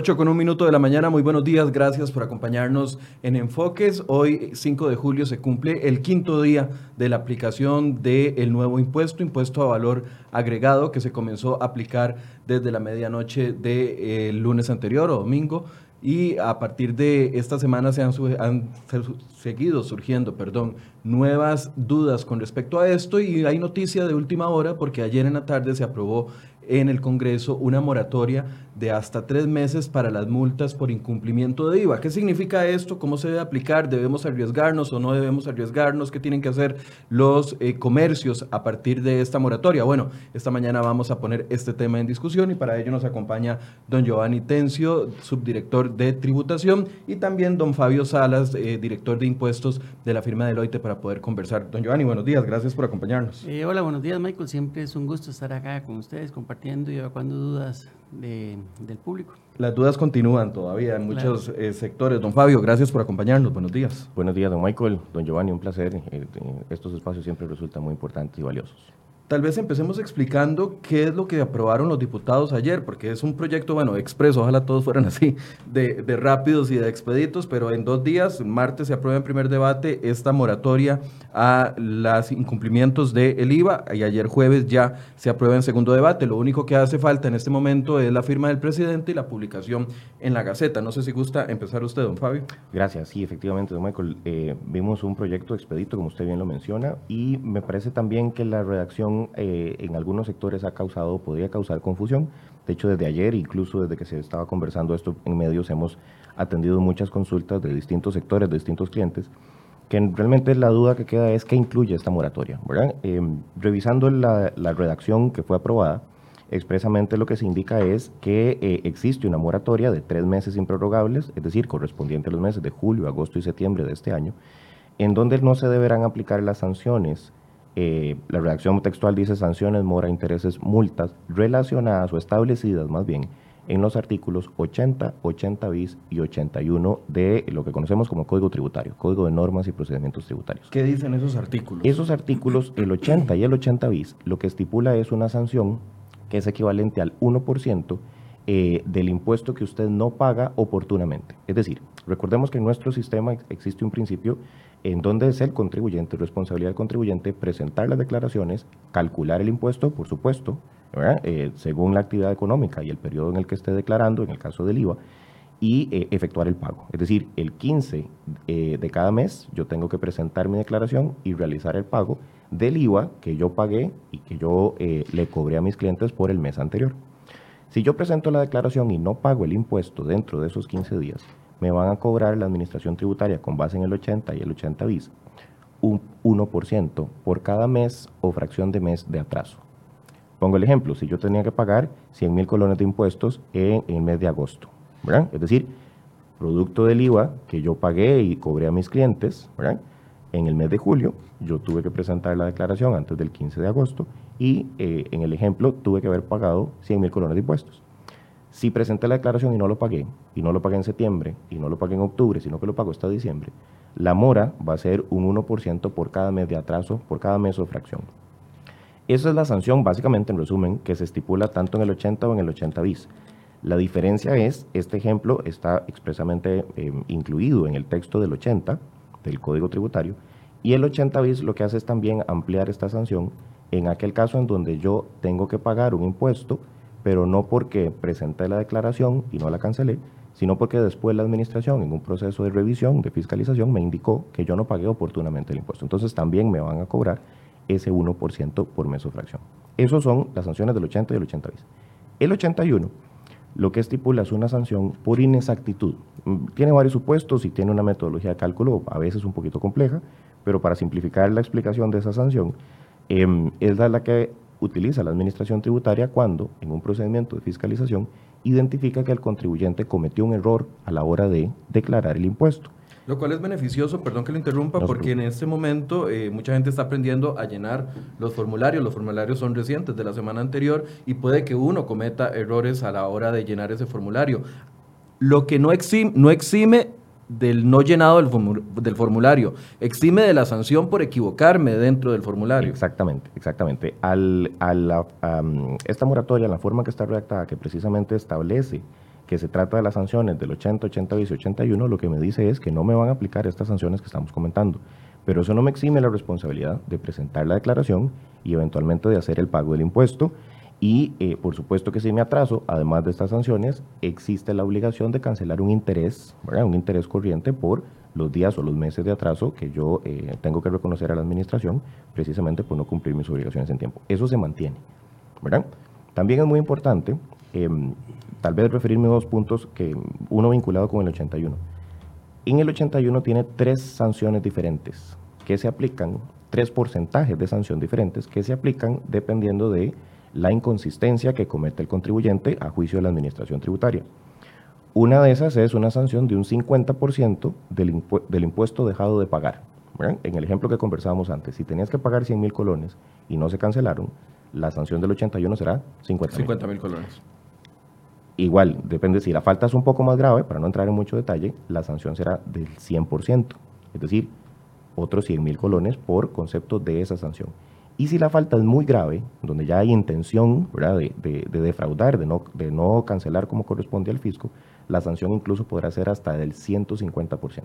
8 con un minuto de la mañana, muy buenos días, gracias por acompañarnos en Enfoques. Hoy, 5 de julio, se cumple el quinto día de la aplicación del nuevo impuesto, impuesto a valor agregado, que se comenzó a aplicar desde la medianoche del lunes anterior o domingo. Y a partir de esta semana se han, han, seguido surgiendo perdón, nuevas dudas con respecto a esto. Y hay noticia de última hora porque ayer en la tarde se aprobó en el Congreso una moratoria de hasta tres meses para las multas por incumplimiento de IVA. ¿Qué significa esto? ¿Cómo se debe aplicar? ¿Debemos arriesgarnos o no debemos arriesgarnos? ¿Qué tienen que hacer los eh, comercios a partir de esta moratoria? Bueno, esta mañana vamos a poner este tema en discusión y para ello nos acompaña don Giovanni Tencio, subdirector de tributación, y también don Fabio Salas, eh, director de impuestos de la firma Deloitte, para poder conversar. Don Giovanni, buenos días, gracias por acompañarnos. Eh, hola, buenos días, Michael. Siempre es un gusto estar acá con ustedes compartiendo y evacuando dudas del público. Las dudas continúan todavía en muchos eh, sectores. Don Fabio, gracias por acompañarnos. Buenos días. Buenos días, don Michael. Don Giovanni, un placer. Eh, estos espacios siempre resultan muy importantes y valiosos. Tal vez empecemos explicando qué es lo que aprobaron los diputados ayer, porque es un proyecto, bueno, expreso, ojalá todos fueran así, de, rápidos y de expeditos, pero en dos días, martes se aprueba en primer debate esta moratoria a los incumplimientos del IVA y ayer jueves ya se aprueba en segundo debate. Lo único que hace falta en este momento es la firma del presidente y la publicación en la Gaceta. No sé si gusta empezar usted, don Fabio. Gracias, sí, efectivamente, don Michael. Eh, vimos un proyecto expedito, como usted bien lo menciona, y me parece también que la redacción eh, en algunos sectores ha causado, podría causar confusión. De hecho, desde ayer, incluso desde que se estaba conversando esto en medios, hemos atendido muchas consultas de distintos sectores, de distintos clientes, que realmente la duda que queda es qué incluye esta moratoria. Em, revisando la, redacción que fue aprobada, expresamente lo que se indica es que eh, existe una moratoria de tres meses improrrogables, es decir, correspondiente a los meses de julio, agosto y septiembre de este año, en donde no se deberán aplicar las sanciones eh, la redacción textual dice sanciones, mora, intereses, multas relacionadas o establecidas más bien en los artículos 80, 80 bis y 81 de lo que conocemos como Código Tributario, Código de Normas y Procedimientos Tributarios. ¿Qué dicen esos artículos? Esos artículos, el 80 y el 80 bis, lo que estipula es una sanción que es equivalente al 1% eh, del impuesto que usted no paga oportunamente. Es decir, recordemos que en nuestro sistema existe un principio en donde es el contribuyente, responsabilidad del contribuyente, presentar las declaraciones, calcular el impuesto, por supuesto, eh, según la actividad económica y el periodo en el que esté declarando, en el caso del IVA, y eh, efectuar el pago. Es decir, el 15 eh, de cada mes yo tengo que presentar mi declaración y realizar el pago del IVA que yo pagué y que yo le cobré a mis clientes por el mes anterior. Si yo presento la declaración y no pago el impuesto dentro de esos 15 días, me van a cobrar la administración tributaria con base en el 80 y el 80 bis un 1% por cada mes o fracción de mes de atraso. Pongo el ejemplo, si yo tenía que pagar 100 mil colones de impuestos en, el mes de agosto, Es decir, producto del IVA que yo pagué y cobré a mis clientes, En el mes de julio yo tuve que presentar la declaración antes del 15 de agosto y eh, en el ejemplo tuve que haber pagado 100 mil colones de impuestos. Si presenté la declaración y no lo pagué, y no lo pagué en septiembre, y no lo pagué en octubre, sino que lo pago hasta diciembre, la mora va a ser un 1% por cada mes de atraso, por cada mes o fracción. Esa es la sanción, básicamente, en resumen, que se estipula tanto en el 80 o en el 80 bis. La diferencia es, este ejemplo está expresamente em, incluido en el texto del 80, del Código Tributario, y el 80 bis lo que hace es también ampliar esta sanción en aquel caso en donde yo tengo que pagar un impuesto pero no porque presenté la declaración y no la cancelé, sino porque después la administración, en un proceso de revisión, de fiscalización, me indicó que yo no pagué oportunamente el impuesto. Entonces también me van a cobrar ese 1% por mes o fracción. Esas son las sanciones del 80 y el 80 El 81 lo que estipula es una sanción por inexactitud. Mm, tiene varios supuestos y tiene una metodología de cálculo a veces un poquito compleja, pero para simplificar la explicación de esa sanción, em, es la que utiliza la administración tributaria cuando, en un procedimiento de fiscalización, identifica que el contribuyente cometió un error a la hora de declarar el impuesto. Lo cual es beneficioso, perdón que lo interrumpa, porque en este momento eh, mucha gente está aprendiendo a llenar los formularios. Los formularios son recientes de la semana anterior y puede que uno cometa errores a la hora de llenar ese formulario. Lo que no exime, no exime del no llenado del, formulario. Exime de la sanción por equivocarme dentro del formulario. Exactamente, exactamente. Al, esta moratoria, la forma que está redactada, que precisamente establece que se trata de las sanciones del 80, 80 bis y 81, lo que me dice es que no me van a aplicar estas sanciones que estamos comentando. Pero eso no me exime la responsabilidad de presentar la declaración y eventualmente de hacer el pago del impuesto. Y eh, por supuesto que si me atraso, además de estas sanciones, existe la obligación de cancelar un interés, un interés corriente por los días o los meses de atraso que yo eh, tengo que reconocer a la administración precisamente por no cumplir mis obligaciones en tiempo. Eso se mantiene. ¿verdad? También es muy importante, em, tal vez referirme a dos puntos, que uno vinculado con el 81. En el 81 tiene tres sanciones diferentes que se aplican, tres porcentajes de sanción diferentes que se aplican dependiendo de la inconsistencia que comete el contribuyente a juicio de la administración tributaria. Una de esas es una sanción de un 50% del, del, impuesto dejado de pagar. En el ejemplo que conversábamos antes, si tenías que pagar 100 mil colones y no se cancelaron, la sanción del 81 será 50 mil colones. Igual, depende si la falta es un poco más grave, para no entrar en mucho detalle, la sanción será del 100%, es decir, otros 100 mil colones por concepto de esa sanción. Y si la falta es muy grave, donde ya hay intención De, de, defraudar, de no, de no cancelar como corresponde al fisco, la sanción incluso podrá ser hasta del 150%.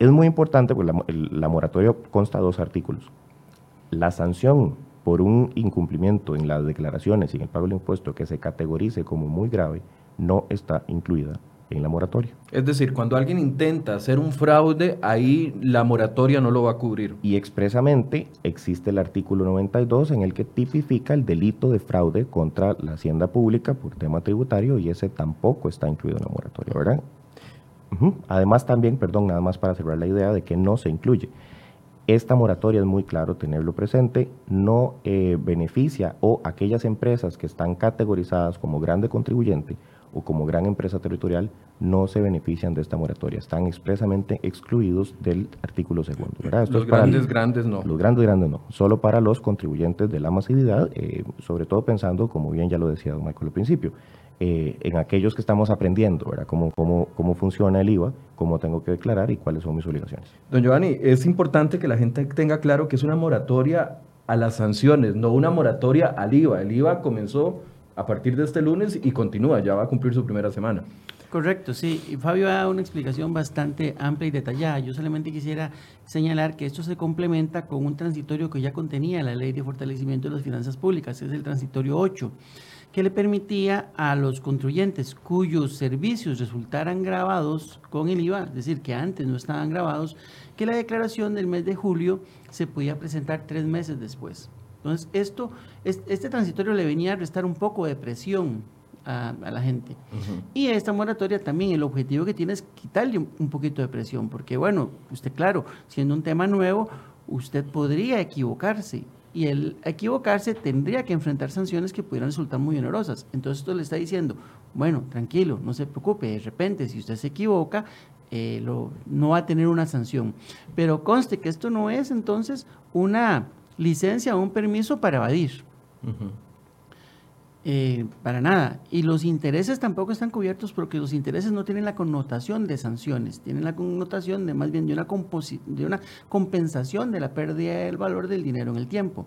Es muy importante, porque la, la moratoria consta de dos artículos. La sanción por un incumplimiento en las declaraciones y en el pago del impuesto que se categorice como muy grave, no está incluida en la moratoria. Es decir, cuando alguien intenta hacer un fraude, ahí la moratoria no lo va a cubrir. Y expresamente existe el artículo 92 en el que tipifica el delito de fraude contra la hacienda pública por tema tributario y ese tampoco está incluido en la moratoria, ¿verdad? Además también, perdón, nada más para cerrar la idea de que no se incluye. Esta moratoria es muy claro tenerlo presente, no eh, beneficia o aquellas empresas que están categorizadas como grande contribuyente o como gran empresa territorial no se benefician de esta moratoria, están expresamente excluidos del artículo segundo. los grandes, grandes no. Los grandes, grandes no, solo para los contribuyentes de la masividad, eh, sobre todo pensando, como bien ya lo decía don Michael al principio, eh, en aquellos que estamos aprendiendo, ¿verdad? Cómo, cómo, cómo funciona el IVA, cómo tengo que declarar y cuáles son mis obligaciones. Don Giovanni, es importante que la gente tenga claro que es una moratoria a las sanciones, no una moratoria al IVA. El IVA comenzó a partir de este lunes y continúa, ya va a cumplir su primera semana. Correcto, sí. Fabio da una explicación bastante amplia y detallada. Yo solamente quisiera señalar que esto se complementa con un transitorio que ya contenía la Ley de Fortalecimiento de las Finanzas Públicas, es el transitorio 8 que le permitía a los contribuyentes cuyos servicios resultaran grabados con el IVA, es decir, que antes no estaban grabados, que la declaración del mes de julio se podía presentar tres meses después. Entonces, esto, este transitorio le venía a restar un poco de presión a, la gente. Y esta moratoria también, el objetivo que tiene es quitarle un poquito de presión, porque bueno, usted claro, siendo un tema nuevo, usted podría equivocarse y el equivocarse tendría que enfrentar sanciones que pudieran resultar muy onerosas. Entonces esto le está diciendo, bueno, tranquilo, no se preocupe, de repente si usted se equivoca, eh, lo, no va a tener una sanción. Pero conste que esto no es entonces una licencia o un permiso para evadir. Eh, para nada. Y los intereses tampoco están cubiertos porque los intereses no tienen la connotación de sanciones, tienen la connotación de más bien de una, de una compensación de la pérdida del valor del dinero en el tiempo.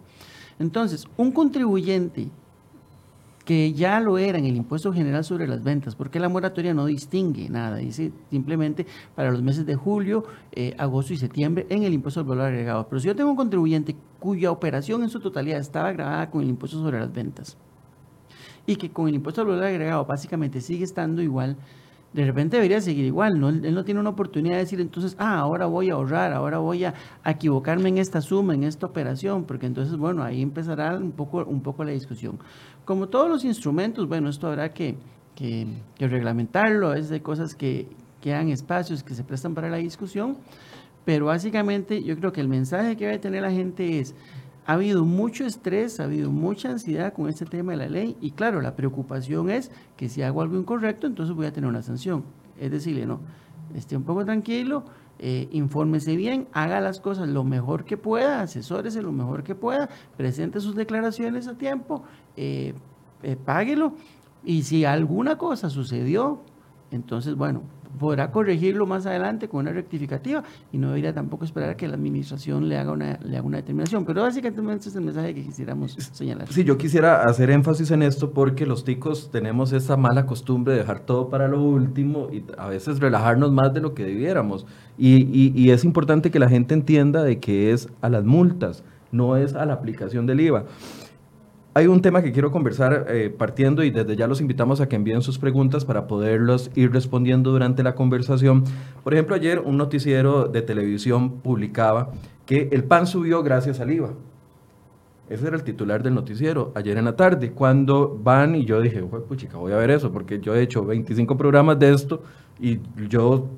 Entonces, un contribuyente que ya lo era en el impuesto general sobre las ventas, porque la moratoria no distingue nada, dice simplemente para los meses de julio, eh, agosto y septiembre en el impuesto al valor agregado. Pero si yo tengo un contribuyente cuya operación en su totalidad estaba grabada con el impuesto sobre las ventas, y que con el impuesto al valor agregado básicamente sigue estando igual, de repente debería seguir igual, ¿no? Él no tiene una oportunidad de decir entonces, ah, ahora voy a ahorrar, ahora voy a, equivocarme en esta suma, en esta operación, porque entonces, bueno, ahí empezará un poco, un poco la discusión. Como todos los instrumentos, bueno, esto habrá que, que, que reglamentarlo, es de cosas que quedan espacios que se prestan para la discusión, pero básicamente yo creo que el mensaje que debe tener la gente es, ha habido mucho estrés, ha habido mucha ansiedad con este tema de la ley y claro, la preocupación es que si hago algo incorrecto, entonces voy a tener una sanción. Es decirle, no, esté un poco tranquilo, eh, infórmese bien, haga las cosas lo mejor que pueda, asesórese lo mejor que pueda, presente sus declaraciones a tiempo, eh, eh, páguelo y si alguna cosa sucedió, entonces, bueno, podrá corregirlo más adelante con una rectificativa y no debería tampoco esperar a que la administración le haga una, le haga una determinación. Pero básicamente ese es el mensaje que quisiéramos señalar. Sí, yo quisiera hacer énfasis en esto porque los ticos tenemos esa mala costumbre de dejar todo para lo último y a veces relajarnos más de lo que debiéramos. Y, y es importante que la gente entienda de que es a las multas, no es a la aplicación del IVA. Hay un tema que quiero conversar eh, partiendo y desde ya los invitamos a que envíen sus preguntas para poderlos ir respondiendo durante la conversación. Por ejemplo, ayer un noticiero de televisión publicaba que el pan subió gracias al IVA. Ese era el titular del noticiero ayer en la tarde, cuando van y yo dije, puchica, voy a ver eso, porque yo he hecho 25 programas de esto y yo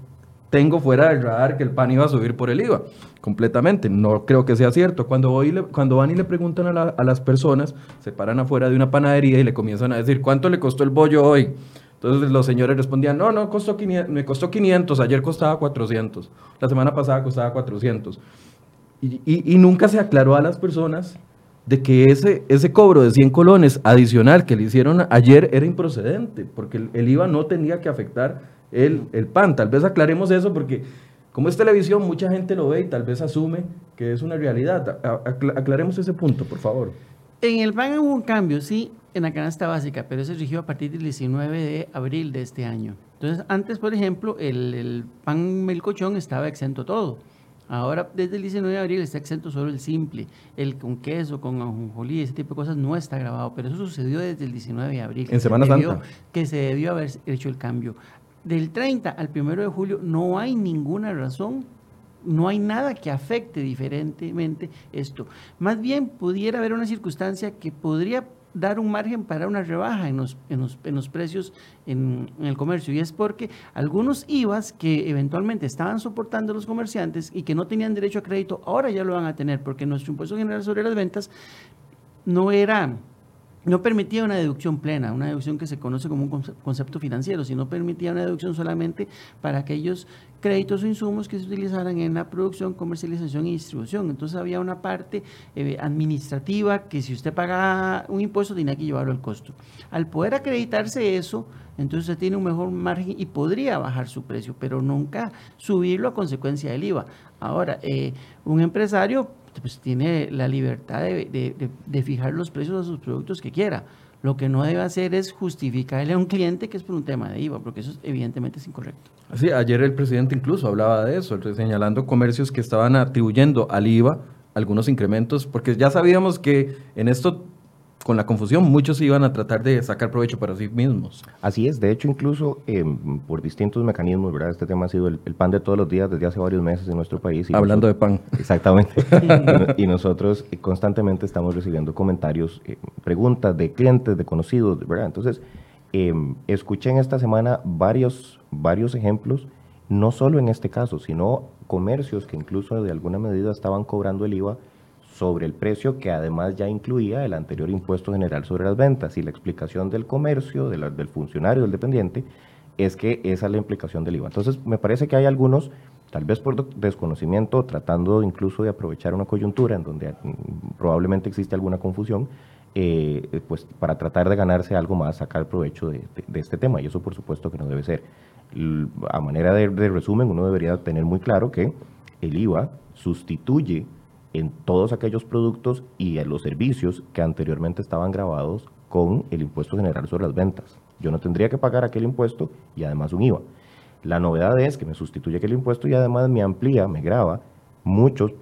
tengo fuera del radar que el pan iba a subir por el IVA, completamente. No creo que sea cierto. Cuando, voy cuando van y le preguntan a, las personas, se paran afuera de una panadería y le comienzan a decir, ¿cuánto le costó el bollo hoy? Entonces los señores respondían, no, no, costó 500, me costó 500, ayer costaba 400, la semana pasada costaba 400. Y, nunca se aclaró a las personas de que ese, cobro de 100 colones adicional que le hicieron ayer era improcedente, porque el IVA no tenía que afectar el, el pan. Tal vez aclaremos eso porque como es televisión, mucha gente lo ve y tal vez asume que es una realidad. Aclaremos ese punto, por favor. En el pan hubo un cambio, sí, en la canasta básica, pero se rigió a partir del 19 de abril de este año. Entonces, antes, por ejemplo, el, el pan melcochón estaba exento todo. Ahora, desde el 19 de abril está exento solo el simple, el con queso, con ajonjolí, ese tipo de cosas no está grabado, pero eso sucedió desde el 19 de abril. En Semana Santa. Que se debió haber hecho el cambio del 30 al 1 de julio no hay ninguna razón, no hay nada que afecte diferentemente esto. Más bien pudiera haber una circunstancia que podría dar un margen para una rebaja en los, en los, precios en, el comercio. Y es porque algunos IVAs que eventualmente estaban soportando los comerciantes y que no tenían derecho a crédito, ahora ya lo van a tener, porque nuestro impuesto general sobre las ventas no era no permitía una deducción plena, una deducción que se conoce como un concepto financiero, sino permitía una deducción solamente para aquellos créditos o insumos que se utilizaran en la producción, comercialización y distribución. Entonces había una parte eh, administrativa que si usted pagaba un impuesto tenía que llevarlo al costo. Al poder acreditarse eso, entonces usted tiene un mejor margen y podría bajar su precio, pero nunca subirlo a consecuencia del IVA. Ahora, eh, un empresario pues tiene la libertad de, fijar los precios de sus productos que quiera. Lo que no debe hacer es justificarle a un cliente que es por un tema de IVA, porque eso evidentemente es incorrecto. Sí, ayer el presidente incluso hablaba de eso, señalando comercios que estaban atribuyendo al IVA algunos incrementos, porque ya sabíamos que en esto con la confusión, muchos iban a tratar de sacar provecho para sí mismos. Así es, de hecho, incluso em, por distintos mecanismos, ¿verdad? Este tema ha sido el, pan de todos los días desde hace varios meses en nuestro país. Hablando de pan. Exactamente. y nosotros eh, constantemente estamos recibiendo comentarios, eh, preguntas de clientes, de conocidos, ¿verdad? Entonces, em, escuché en esta semana varios, varios ejemplos, no solo en este caso, sino comercios que incluso de alguna medida estaban cobrando el IVA sobre el precio que además ya incluía el anterior impuesto general sobre las ventas. Y la explicación del comercio, del funcionario, del dependiente, es que esa es la implicación del IVA. Entonces, me parece que hay algunos, tal vez por desconocimiento, tratando incluso de aprovechar una coyuntura en donde mm, probablemente existe alguna confusión, eh, pues para tratar de ganarse algo más, sacar provecho de, este tema. Y eso, por supuesto, que no debe ser. A manera de resumen, uno debería tener muy claro que el IVA sustituye en todos aquellos productos y en los servicios que anteriormente estaban grabados con el impuesto general sobre las ventas. Yo no tendría que pagar aquel impuesto y además un IVA. La novedad es que me sustituye aquel impuesto y además me amplía, me graba muchos,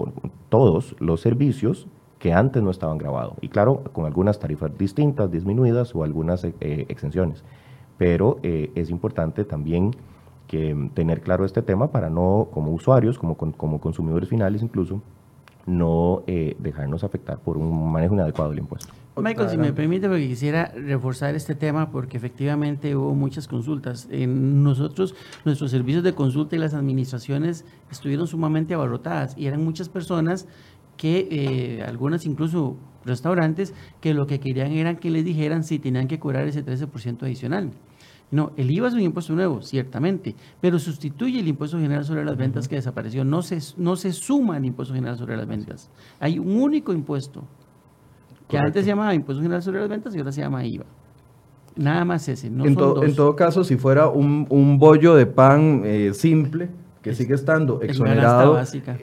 todos los servicios que antes no estaban grabados. Y claro, con algunas tarifas distintas, disminuidas o algunas eh, exenciones. Pero eh, es importante también que tener claro este tema para no, como usuarios, como, como consumidores finales incluso, no eh, dejarnos afectar por un manejo inadecuado del impuesto. Michael, si me permite, porque quisiera reforzar este tema, porque efectivamente hubo muchas consultas. En nosotros, nuestros servicios de consulta y las administraciones estuvieron sumamente abarrotadas y eran muchas personas que, eh, algunas incluso restaurantes, que lo que querían era que les dijeran si tenían que cobrar ese 13% adicional. No, el IVA es un impuesto nuevo, ciertamente, pero sustituye el impuesto general sobre las ventas que desapareció. No se, no se suma el impuesto general sobre las ventas. Hay un único impuesto que antes se llamaba impuesto general sobre las ventas y ahora se llama IVA. Nada más ese, no en, son dos. en todo caso, si fuera un, un bollo de pan eh, simple, que sigue estando exonerado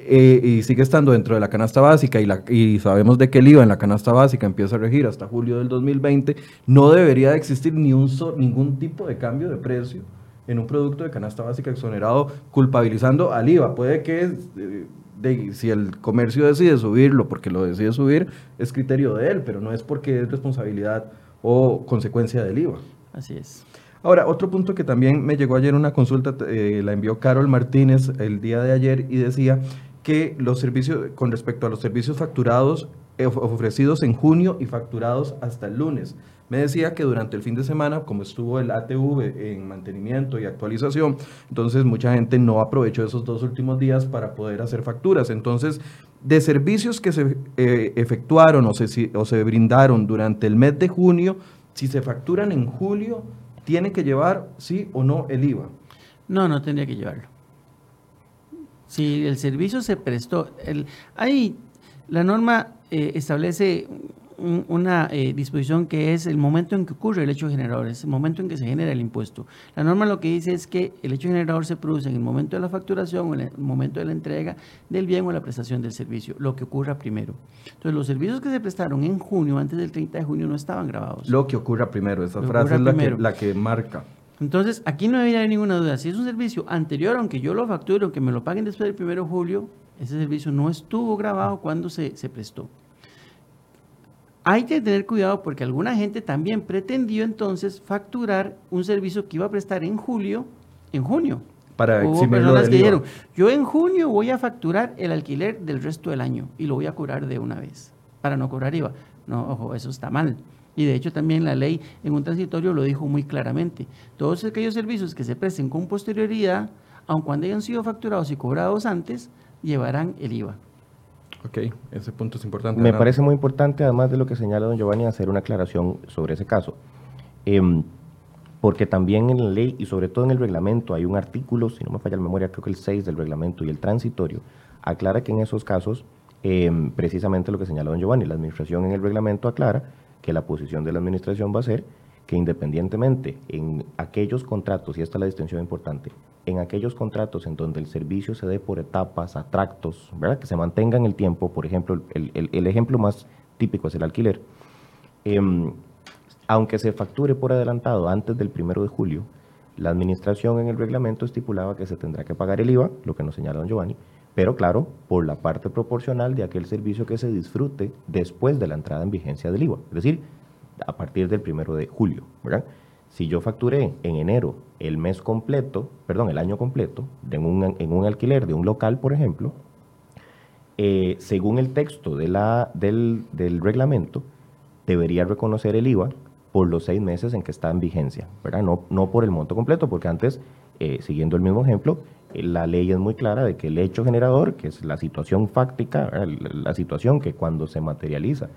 eh, y sigue estando dentro de la canasta básica y, la, y sabemos de que el IVA en la canasta básica empieza a regir hasta julio del 2020, no debería de existir ni un ningún tipo de cambio de precio en un producto de canasta básica exonerado culpabilizando al IVA. Puede que eh, de- si el comercio decide subirlo porque lo decide subir, es criterio de él, pero no es porque es responsabilidad o consecuencia del IVA. Así es. Ahora, otro punto que también me llegó ayer una consulta, eh, la envió Carol Martínez el día de ayer y decía que los servicios, con respecto a los servicios facturados, eh, of- ofrecidos en junio y facturados hasta el lunes. Me decía que durante el fin de semana, como estuvo el ATV en mantenimiento y actualización, entonces mucha gente no aprovechó esos dos últimos días para poder hacer facturas. Entonces, de servicios que se eh, efectuaron o se, o se brindaron durante el mes de junio, si se facturan en julio, tiene que llevar sí o no el IVA. No, no tendría que llevarlo. Si el servicio se prestó, el, ahí la norma eh, establece un- una eh, disposición que es el momento en que ocurre el hecho generador, es el momento en que se genera el impuesto. La norma lo que dice es que el hecho generador se produce en el momento de la facturación o en el momento de la entrega del bien o la prestación del servicio, lo que ocurra primero. Entonces, los servicios que se prestaron en junio, antes del 30 de junio, no estaban grabados. Lo que ocurra primero, esa Lo frase es la que, la que marca. Entonces, aquí no debería haber ninguna duda. Si es un servicio anterior, aunque yo lo facture, aunque me lo paguen después del 1 de julio, ese servicio no estuvo grabado cuando se, se prestó. Hay que tener cuidado porque alguna gente también pretendió entonces facturar un servicio que iba a prestar en julio, en junio. Para Hubo personas que dijeron, yo en junio voy a facturar el alquiler del resto del año y lo voy a cobrar de una vez, para no cobrar IVA. No, ojo, eso está mal. Y de hecho también la ley en un transitorio lo dijo muy claramente. Todos aquellos servicios que se presten con posterioridad, aun cuando hayan sido facturados y cobrados antes, llevarán el IVA. Ok, ese punto es importante. Me parece muy importante, además de lo que señala don Giovanni, hacer una aclaración sobre ese caso. Em, porque también en la ley y sobre todo en el reglamento hay un artículo, si no me falla la memoria, creo que el 6 del reglamento y el transitorio, aclara que en esos casos, em, precisamente lo que señala don Giovanni, la administración en el reglamento aclara que la posición de la administración va a ser que independientemente en aquellos contratos, y esta es la distinción importante, en aquellos contratos en donde el servicio se dé por etapas, a tractos, ¿verdad? que se mantenga en el tiempo, por ejemplo, el, el- ejemplo más típico es el alquiler, Em, aunque se facture por adelantado antes del primero de julio, la administración en el reglamento estipulaba que se tendrá que pagar el IVA, lo que nos señala don Giovanni, pero claro, por la parte proporcional de aquel servicio que se disfrute después de la entrada en vigencia del IVA, es decir, a partir del primero de julio, ¿verdad? Si yo facturé en enero el mes completo, perdón, el año completo, de un, en un alquiler de un local, por ejemplo, eh, según el texto de la, del, del reglamento, debería reconocer el IVA por los seis meses en que está en vigencia, ¿verdad? No, no por el monto completo, porque antes, eh, siguiendo el mismo ejemplo, la ley es muy clara de que el hecho generador, que es la situación fáctica, la situación que cuando se materializa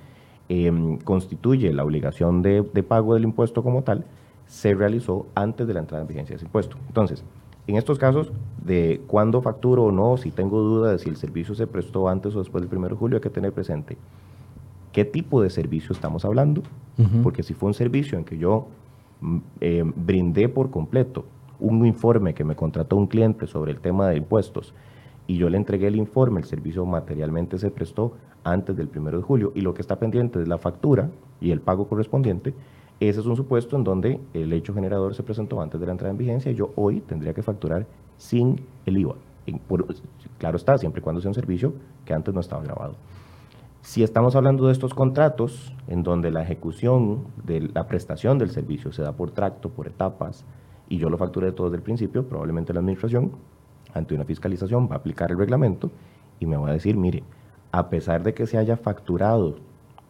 em, constituye la obligación de, de pago del impuesto como tal, se realizó antes de la entrada en vigencia de ese impuesto. Entonces, en estos casos, de cuándo facturo o no, si tengo duda de si el servicio se prestó antes o después del 1 de julio, hay que tener presente qué tipo de servicio estamos hablando, porque si fue un servicio en que yo mm, eh, brindé por completo un informe que me contrató un cliente sobre el tema de impuestos y yo le entregué el informe, el servicio materialmente se prestó antes del 1 de julio y lo que está pendiente es la factura y el pago correspondiente, ese es un supuesto en donde el hecho generador se presentó antes de la entrada en vigencia y yo hoy tendría que facturar sin el IVA. Claro está, siempre y cuando sea un servicio que antes no estaba grabado. Si estamos hablando de estos contratos, en donde la ejecución de la prestación del servicio se da por tracto, por etapas, y yo lo facturé todo desde el principio, probablemente la administración, ante una fiscalización, va a aplicar el reglamento y me va a decir, mire, a pesar de que se haya facturado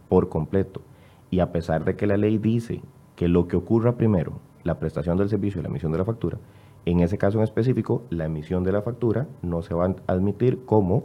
por completo y a pesar de que la ley dice que lo que ocurra primero, la prestación del servicio y la emisión de la factura, en ese caso en específico, la emisión de la factura no se va a admitir como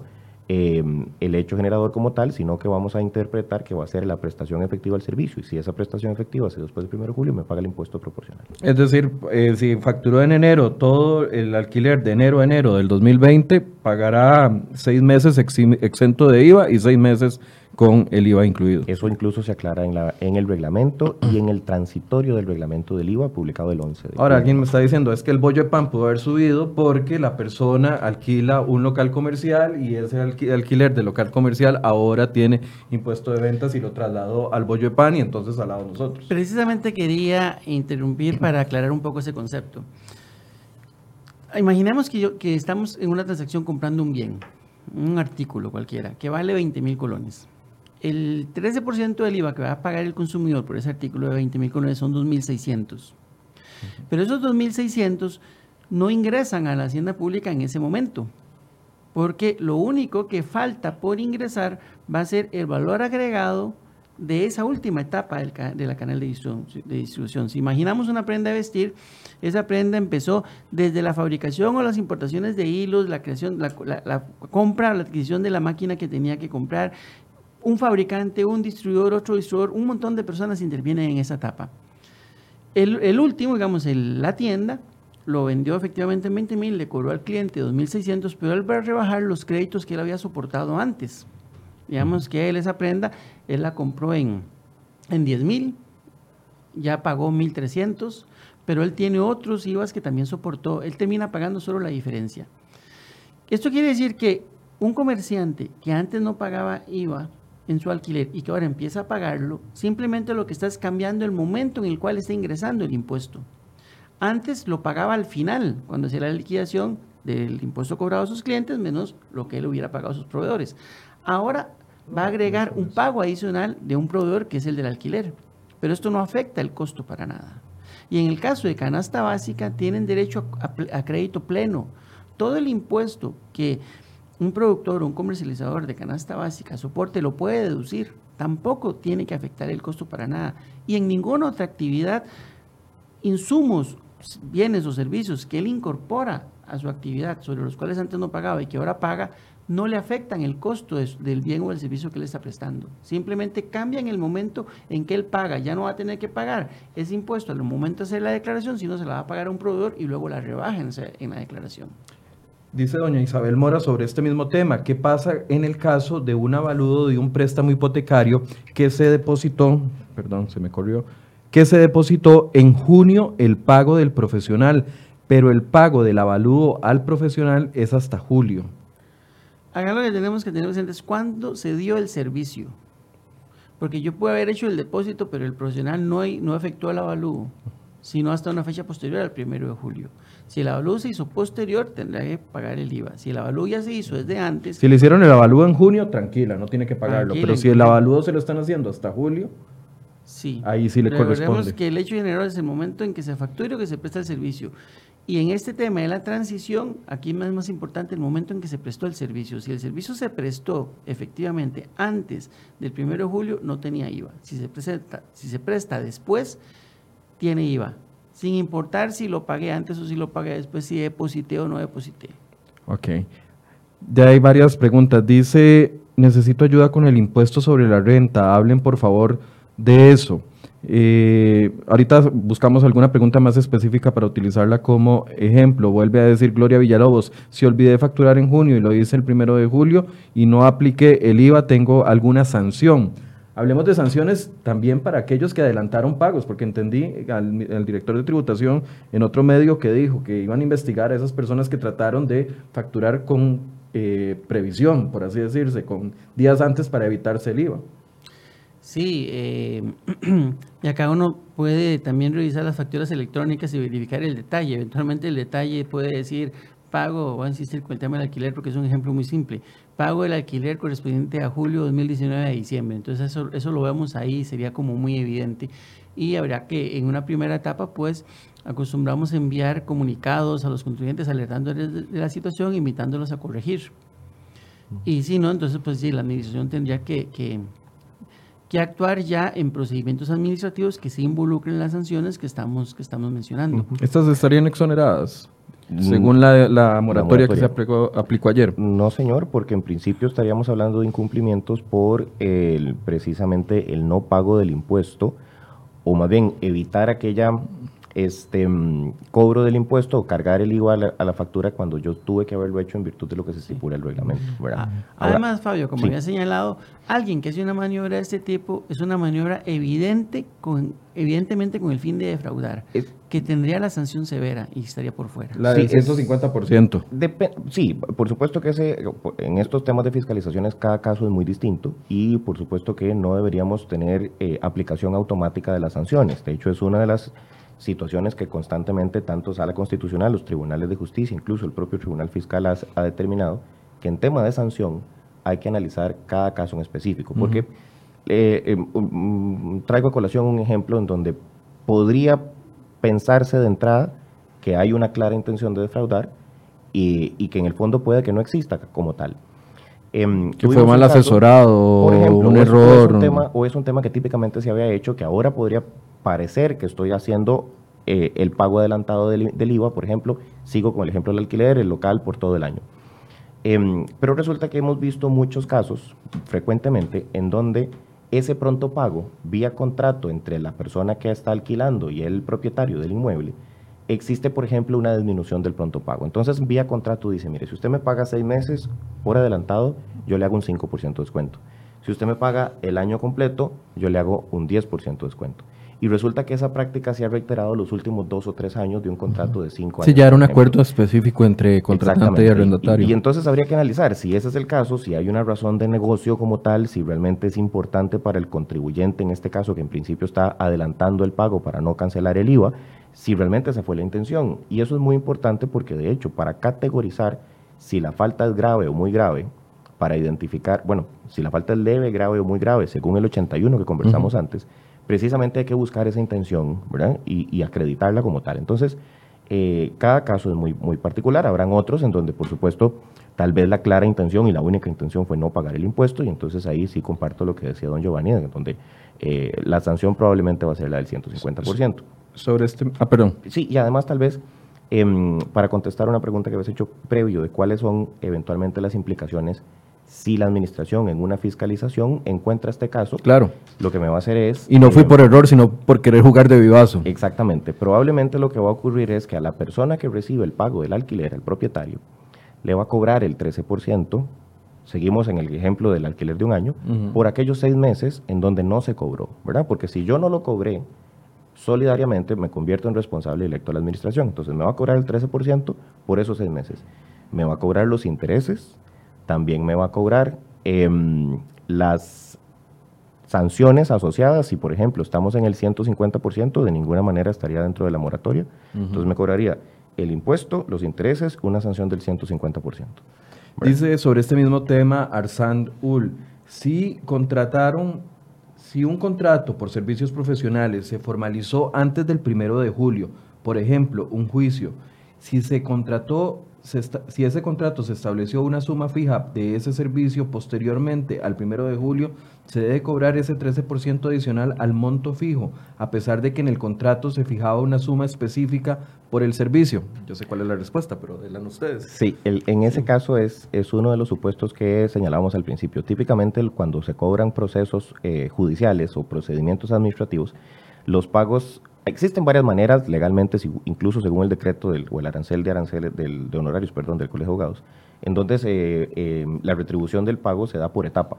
eh, el hecho generador como tal, sino que vamos a interpretar que va a ser la prestación efectiva del servicio. Y si esa prestación efectiva se después del 1 de julio, me paga el impuesto proporcional. Es decir, eh, si facturó en enero todo el alquiler de enero a enero del 2020, pagará seis meses exento de IVA y seis meses con el IVA incluido. Eso incluso se aclara en, la, en el reglamento y en el transitorio del reglamento del IVA publicado el 11 de Ahora, alguien me está diciendo, es que el bollo de pan pudo haber subido porque la persona alquila un local comercial y ese alquiler del local comercial ahora tiene impuesto de ventas y lo trasladó al bollo de pan y entonces al lado de nosotros. Precisamente quería interrumpir para aclarar un poco ese concepto. Imaginemos que, yo, que estamos en una transacción comprando un bien, un artículo cualquiera, que vale 20 mil colones el 13% del IVA que va a pagar el consumidor por ese artículo de 20 mil colones son 2.600. Pero esos 2.600 no ingresan a la hacienda pública en ese momento, porque lo único que falta por ingresar va a ser el valor agregado de esa última etapa de la canal de distribución. Si imaginamos una prenda de vestir, esa prenda empezó desde la fabricación o las importaciones de hilos, la creación, la, la compra, la adquisición de la máquina que tenía que comprar, un fabricante, un distribuidor, otro distribuidor, un montón de personas intervienen en esa etapa. El, último, digamos, la tienda, lo vendió efectivamente en 20 mil, le cobró al cliente 2.600, pero él va a rebajar los créditos que él había soportado antes. Digamos que él esa prenda, él la compró en, en 10 mil, ya pagó 1.300, pero él tiene otros IVAs que también soportó. Él termina pagando solo la diferencia. Esto quiere decir que un comerciante que antes no pagaba IVA, en su alquiler y que ahora empieza a pagarlo, simplemente lo que está es cambiando el momento en el cual está ingresando el impuesto. Antes lo pagaba al final, cuando hacía la liquidación del impuesto cobrado a sus clientes, menos lo que él hubiera pagado a sus proveedores. Ahora va a agregar un pago adicional de un proveedor que es el del alquiler, pero esto no afecta el costo para nada. Y en el caso de canasta básica, tienen derecho a, a crédito pleno. Todo el impuesto que un productor o un comercializador de canasta básica, soporte, lo puede deducir. Tampoco tiene que afectar el costo para nada. Y en ninguna otra actividad, insumos, bienes o servicios que él incorpora a su actividad, sobre los cuales antes no pagaba y que ahora paga, no le afectan el costo del bien o del servicio que le está prestando. Simplemente cambian el momento en que él paga. Ya no va a tener que pagar ese impuesto al momento de hacer la declaración, sino se la va a pagar a un proveedor y luego la rebaja en la declaración. Dice doña Isabel Mora sobre este mismo tema. ¿Qué pasa en el caso de un avaludo de un préstamo hipotecario que se depositó, perdón, se me corrió, que se depositó en junio el pago del profesional, pero el pago del avaludo al profesional es hasta julio? Acá lo que tenemos que tener presente es cuándo se dio el servicio. Porque yo puedo haber hecho el depósito, pero el profesional no, no efectuó el avalúo, sino hasta una fecha posterior al primero de julio. Si el avalúo se hizo posterior, tendrá que pagar el IVA. Si el avalúo ya se hizo desde antes... Si le hicieron el avalúo en junio, tranquila, no tiene que pagarlo. pero si el avalúo se lo están haciendo hasta julio, sí. ahí sí le corresponde. que el hecho general es el momento en que se factura o que se presta el servicio. Y en este tema de la transición, aquí es más importante el momento en que se prestó el servicio. Si el servicio se prestó efectivamente antes del 1 de julio, no tenía IVA. Si se, presenta, si se presta después, tiene IVA sin importar si lo pagué antes o si lo pagué después, si deposité o no deposité. Ok. Ya hay varias preguntas. Dice, necesito ayuda con el impuesto sobre la renta. Hablen por favor de eso. Eh, ahorita buscamos alguna pregunta más específica para utilizarla como ejemplo. Vuelve a decir Gloria Villalobos, si olvidé facturar en junio y lo hice el primero de julio y no apliqué el IVA, ¿tengo alguna sanción? Hablemos de sanciones también para aquellos que adelantaron pagos, porque entendí al, director de tributación en otro medio que dijo que iban a investigar a esas personas que trataron de facturar con eh, previsión, por así decirse, con días antes para evitarse el IVA. Sí, eh, y acá uno puede también revisar las facturas electrónicas y verificar el detalle. Eventualmente el detalle puede decir pago, voy a insistir con el tema del alquiler porque es un ejemplo muy simple pago del alquiler correspondiente a julio 2019 a diciembre. Entonces eso, eso lo vemos ahí, sería como muy evidente. Y habrá que en una primera etapa, pues, acostumbramos a enviar comunicados a los contribuyentes alertándoles de la situación, invitándolos a corregir. Y si no, entonces, pues sí, la administración tendría que, que, que actuar ya en procedimientos administrativos que se involucren en las sanciones que estamos, que estamos mencionando. ¿Estas estarían exoneradas? Según la, moratoria, que se aplicó, aplicó, ayer. No, señor, porque en principio estaríamos hablando de incumplimientos por el, precisamente el no pago del impuesto, o más bien evitar aquella este, mm, cobro del impuesto o cargar el IVA a la, factura cuando yo tuve que haberlo hecho en virtud de lo que se estipula el reglamento. Ah, además, Fabio, como ya he señalado, alguien que hace una maniobra de este tipo es una maniobra evidente, con, evidentemente con el fin de defraudar, que tendría la sanción severa y estaría por fuera. La del 150%. sí, por supuesto que ese, en estos temas de fiscalizaciones cada caso es muy distinto y por supuesto que no deberíamos tener eh, aplicación automática de las sanciones. De hecho, es una de las situaciones que constantemente tanto Sala Constitucional, los tribunales de justicia, incluso el propio Tribunal Fiscal ha, determinado que en tema de sanción hay que analizar cada caso en específico. Porque eh, eh, um, mm, traigo a colación un ejemplo en donde podría pensarse de entrada que hay una clara intención de defraudar y, que en el fondo puede que no exista como tal. Em, que fue mal asesorado, por ejemplo, un error. o es un tema que típicamente se había hecho que ahora podría parecer que estoy haciendo eh, el pago adelantado del, IVA, por ejemplo, sigo con el ejemplo del alquiler, el local por todo el año. Em, pero resulta que hemos visto muchos casos, frecuentemente, en donde ese pronto pago, vía contrato entre la persona que está alquilando y el propietario del inmueble, existe, por ejemplo, una disminución del pronto pago. Entonces, vía contrato dice, mire, si usted me paga seis meses por adelantado, yo le hago un 5% de descuento. Si usted me paga el año completo, yo le hago un 10% de descuento. Y resulta que esa práctica se ha reiterado los últimos dos o tres años de un contrato de cinco años. Sí, ya era un acuerdo específico entre contratante y arrendatario. Y, entonces habría que analizar si ese es el caso, si hay una razón de negocio como tal, si realmente es importante para el contribuyente, en este caso, que en principio está adelantando el pago para no cancelar el IVA, si realmente esa fue la intención. Y eso es muy importante porque, de hecho, para categorizar si la falta es grave o muy grave, para identificar, bueno, si la falta es leve, grave o muy grave, según el 81 que conversamos antes, precisamente hay que buscar esa intención ¿verdad? Y, acreditarla como tal. Entonces, eh, cada caso es muy, muy particular. Habrán otros en donde, por supuesto, tal vez la clara intención y la única intención fue no pagar el impuesto y entonces ahí sí comparto lo que decía don Giovanni, en donde eh, la sanción probablemente va a ser la del 150%. Sobre este... Ah, perdón. Sí, y además tal vez em, para contestar una pregunta que habías hecho previo de cuáles son eventualmente las implicaciones si la administración en una fiscalización encuentra este caso, claro. lo que me va a hacer es... Y no fui por error, sino por querer jugar de vivazo. Exactamente. Probablemente lo que va a ocurrir es que a la persona que recibe el pago del alquiler, el propietario, le va a cobrar el 13%, seguimos en el ejemplo del alquiler de un año, por aquellos seis meses en donde no se cobró, ¿verdad? Porque si yo no lo cobré, solidariamente me convierto en responsable electo de la administración. Entonces me va a cobrar el 13% por esos seis meses. Me va a cobrar los intereses, también me va a cobrar em, las sanciones asociadas. Si, por ejemplo, estamos en el 150%, de ninguna manera estaría dentro de la moratoria. Entonces me cobraría el impuesto, los intereses, una sanción del 150%. Dice sobre este mismo tema Arsand Ul, si contrataron, si un contrato por servicios profesionales se formalizó antes del primero de julio, por ejemplo, un juicio, si se contrató si ese contrato se estableció una suma fija de ese servicio posteriormente al primero de julio, se debe cobrar ese 13% adicional al monto fijo, a pesar de que en el contrato se fijaba una suma específica por el servicio. Yo sé cuál es la respuesta, pero denla ustedes. Sí, en ese caso es, es uno de los supuestos que señalábamos al principio. Típicamente cuando se cobran procesos eh, judiciales o procedimientos administrativos, los pagos Existen varias maneras legalmente, incluso según el decreto del, o el arancel de aranceles del, de honorarios, perdón, del Colegio de Abogados, en donde eh, la retribución del pago se da por etapa.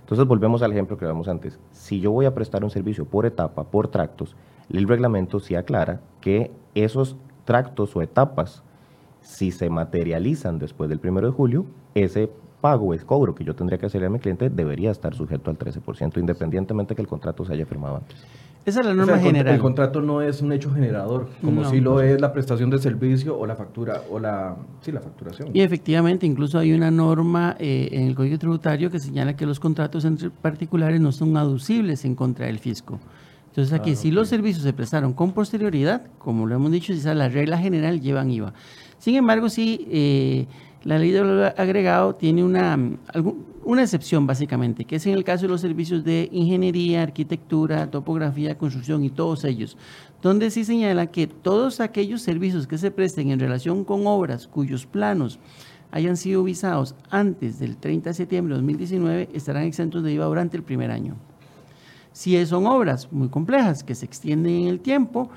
Entonces volvemos al ejemplo que damos antes. Si yo voy a prestar un servicio por etapa, por tractos, el reglamento sí aclara que esos tractos o etapas, si se materializan después del primero de julio, ese pago, el cobro que yo tendría que hacerle a mi cliente debería estar sujeto al 13%, independientemente que el contrato se haya firmado antes. Esa es la norma general. El contrato no es un hecho generador, como si lo es la prestación de servicio o la factura o la sí la facturación. Y efectivamente, incluso hay una norma eh, en el Código Tributario que señala que los contratos entre particulares no son aducibles en contra del fisco. Entonces aquí, ah, si los servicios se prestaron con posterioridad, como lo hemos dicho, esa la regla general llevan IVA. Sin embargo, sí, eh, la ley de valor agregado tiene una, una excepción básicamente, que es en el caso de los servicios de ingeniería, arquitectura, topografía, construcción y todos ellos, donde sí señala que todos aquellos servicios que se presten en relación con obras cuyos planos hayan sido visados antes del 30 de septiembre de 2019 estarán exentos de IVA durante el primer año. Si son obras muy complejas que se extienden en el tiempo,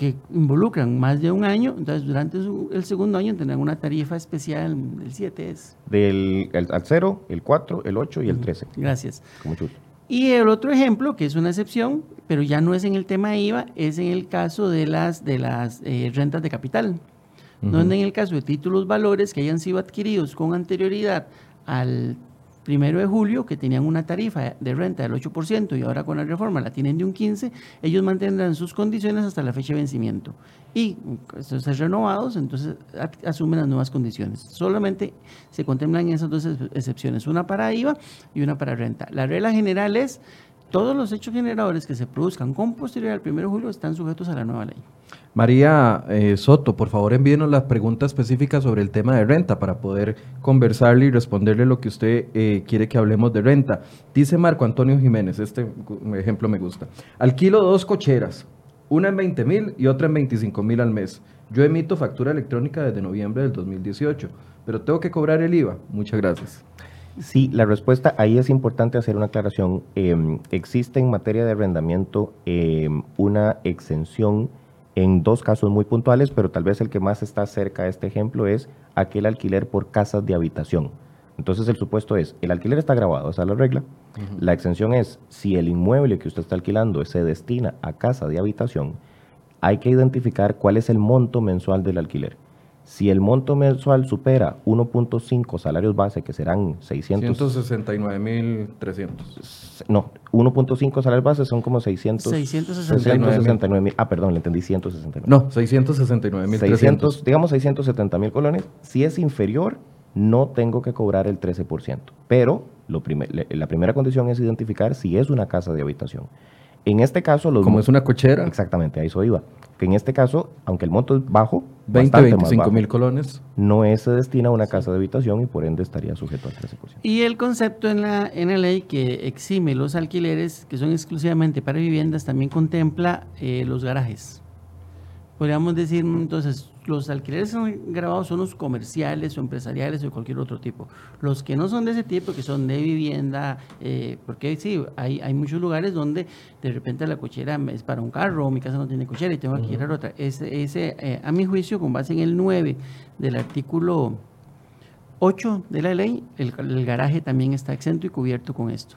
que involucran más de un año, entonces durante el segundo año tendrán una tarifa especial del 7 es. Del al 0, el 4, el 8 y el 13. Gracias. Y el otro ejemplo, que es una excepción, pero ya no es en el tema IVA, es en el caso de las, de las eh, rentas de capital, donde en el caso de títulos valores que hayan sido adquiridos con anterioridad al primero de julio, que tenían una tarifa de renta del 8% y ahora con la reforma la tienen de un 15%, ellos mantendrán sus condiciones hasta la fecha de vencimiento. Y estos renovados, entonces asumen las nuevas condiciones. Solamente se contemplan esas dos excepciones, una para IVA y una para renta. La regla general es todos los hechos generadores que se produzcan con posterioridad al 1 de julio están sujetos a la nueva ley. María eh, Soto, por favor envíenos las preguntas específicas sobre el tema de renta para poder conversarle y responderle lo que usted eh, quiere que hablemos de renta. Dice Marco Antonio Jiménez, este ejemplo me gusta. Alquilo dos cocheras, una en 20 mil y otra en 25 mil al mes. Yo emito factura electrónica desde noviembre del 2018, pero tengo que cobrar el IVA. Muchas gracias. Sí, la respuesta ahí es importante hacer una aclaración. Em, existe en materia de arrendamiento em, una exención en dos casos muy puntuales, pero tal vez el que más está cerca de este ejemplo es aquel alquiler por casas de habitación. Entonces el supuesto es, el alquiler está grabado, esa es la regla. La exención es, si el inmueble que usted está alquilando se destina a casa de habitación, hay que identificar cuál es el monto mensual del alquiler. Si el monto mensual supera 1.5 salarios base, que serán 600... 169.300. No, 1.5 salarios base son como 600... 669 mil. Ah, perdón, le entendí 169. No, 669.300. Digamos 670 mil colones. Si es inferior, no tengo que cobrar el 13%. Pero lo la primera condición es identificar si es una casa de habitación. En este caso, los como es una cochera. Exactamente, a eso iba. Que en este caso, aunque el monto es bajo, 20, 25 mil colones, no es, se destina a una casa de habitación y por ende estaría sujeto al 13%. Y el concepto en la, en la ley que exime los alquileres, que son exclusivamente para viviendas, también contempla eh, los garajes. Podríamos decir, entonces, los alquileres grabados son los comerciales o empresariales o cualquier otro tipo. Los que no son de ese tipo, que son de vivienda, eh, porque sí, hay, hay muchos lugares donde de repente la cochera es para un carro, mi casa no tiene cochera y tengo que ir a otra. Ese, ese eh, a mi juicio, con base en el 9 del artículo 8 de la ley, el, garaje también está exento y cubierto con esto.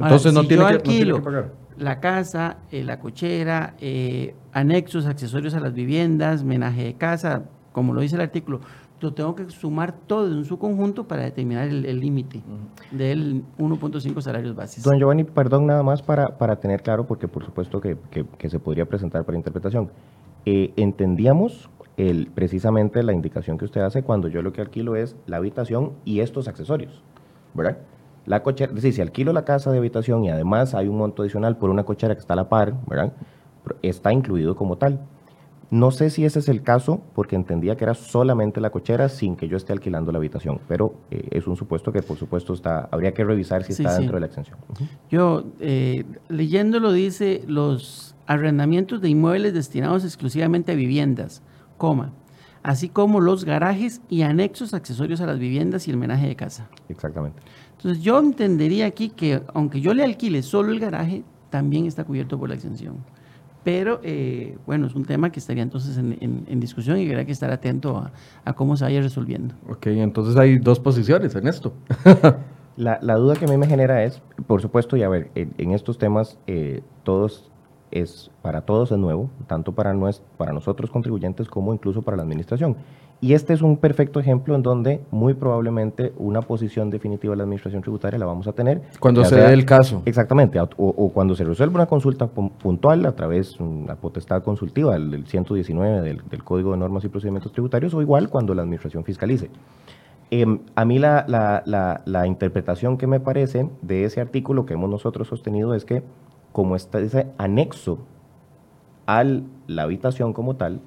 Entonces no, tiene que, no tiene que pagar la casa, eh, la cochera, eh, anexos, accesorios a las viviendas, menaje de casa, como lo dice el artículo, lo tengo que sumar todo en su conjunto para determinar el límite del 1.5 salarios básicos. Don Giovanni, perdón nada más para, para tener claro, porque por supuesto que, que, se podría presentar para interpretación. Eh, entendíamos el, precisamente la indicación que usted hace cuando yo lo que alquilo es la habitación y estos accesorios, ¿verdad? La cochera, es decir, si alquilo la casa de habitación y además hay un monto adicional por una cochera que está a la par, ¿verdad? Está incluido como tal. No sé si ese es el caso, porque entendía que era solamente la cochera sin que yo esté alquilando la habitación, pero eh, es un supuesto que por supuesto está, habría que revisar si está dentro de la exención. Yo, eh, leyéndolo, dice los arrendamientos de inmuebles destinados exclusivamente a viviendas, coma, así como los garajes y anexos accesorios a las viviendas y el menaje de casa. Exactamente. Entonces yo entendería aquí que aunque yo le alquile solo el garaje, también está cubierto por la exención. Pero eh, bueno, es un tema que estaría entonces en, discusión y que habría que estar atento a, cómo se vaya resolviendo. Ok, entonces hay dos posiciones en esto. la, duda que a mí me genera es, por supuesto, y a ver, en, estos temas eh, todos es para todos es nuevo, tanto para, para nosotros contribuyentes como incluso para la administración. Y este es un perfecto ejemplo en donde muy probablemente una posición definitiva de la administración tributaria la vamos a tener. Cuando se dé el caso. Exactamente, o, cuando se resuelva una consulta puntual a través de una potestad consultiva del 119 del, Código de Normas y Procedimientos Tributarios, o igual cuando la administración fiscalice. Em, a mí la, la, la, interpretación que me parece de ese artículo que hemos nosotros sostenido es que como está ese anexo a la habitación como tal,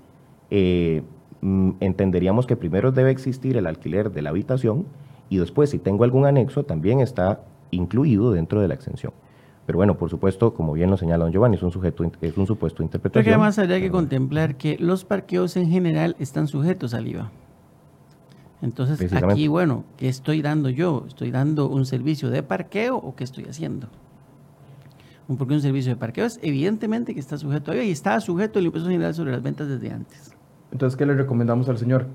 eh, entenderíamos que primero debe existir el alquiler de la habitación y después, si tengo algún anexo, también está incluido dentro de la exención. Pero bueno, por supuesto, como bien lo señala don Giovanni, es un, sujeto, es un supuesto interpretación. Porque además habría que contemplar que los parqueos en general están sujetos al IVA. Entonces, aquí, bueno, ¿qué estoy dando yo? ¿Estoy dando un servicio de parqueo o qué estoy haciendo? porque un servicio de parqueo es evidentemente que está sujeto a y está sujeto al impuesto general sobre las ventas desde antes. Entonces, ¿qué le recomendamos al señor?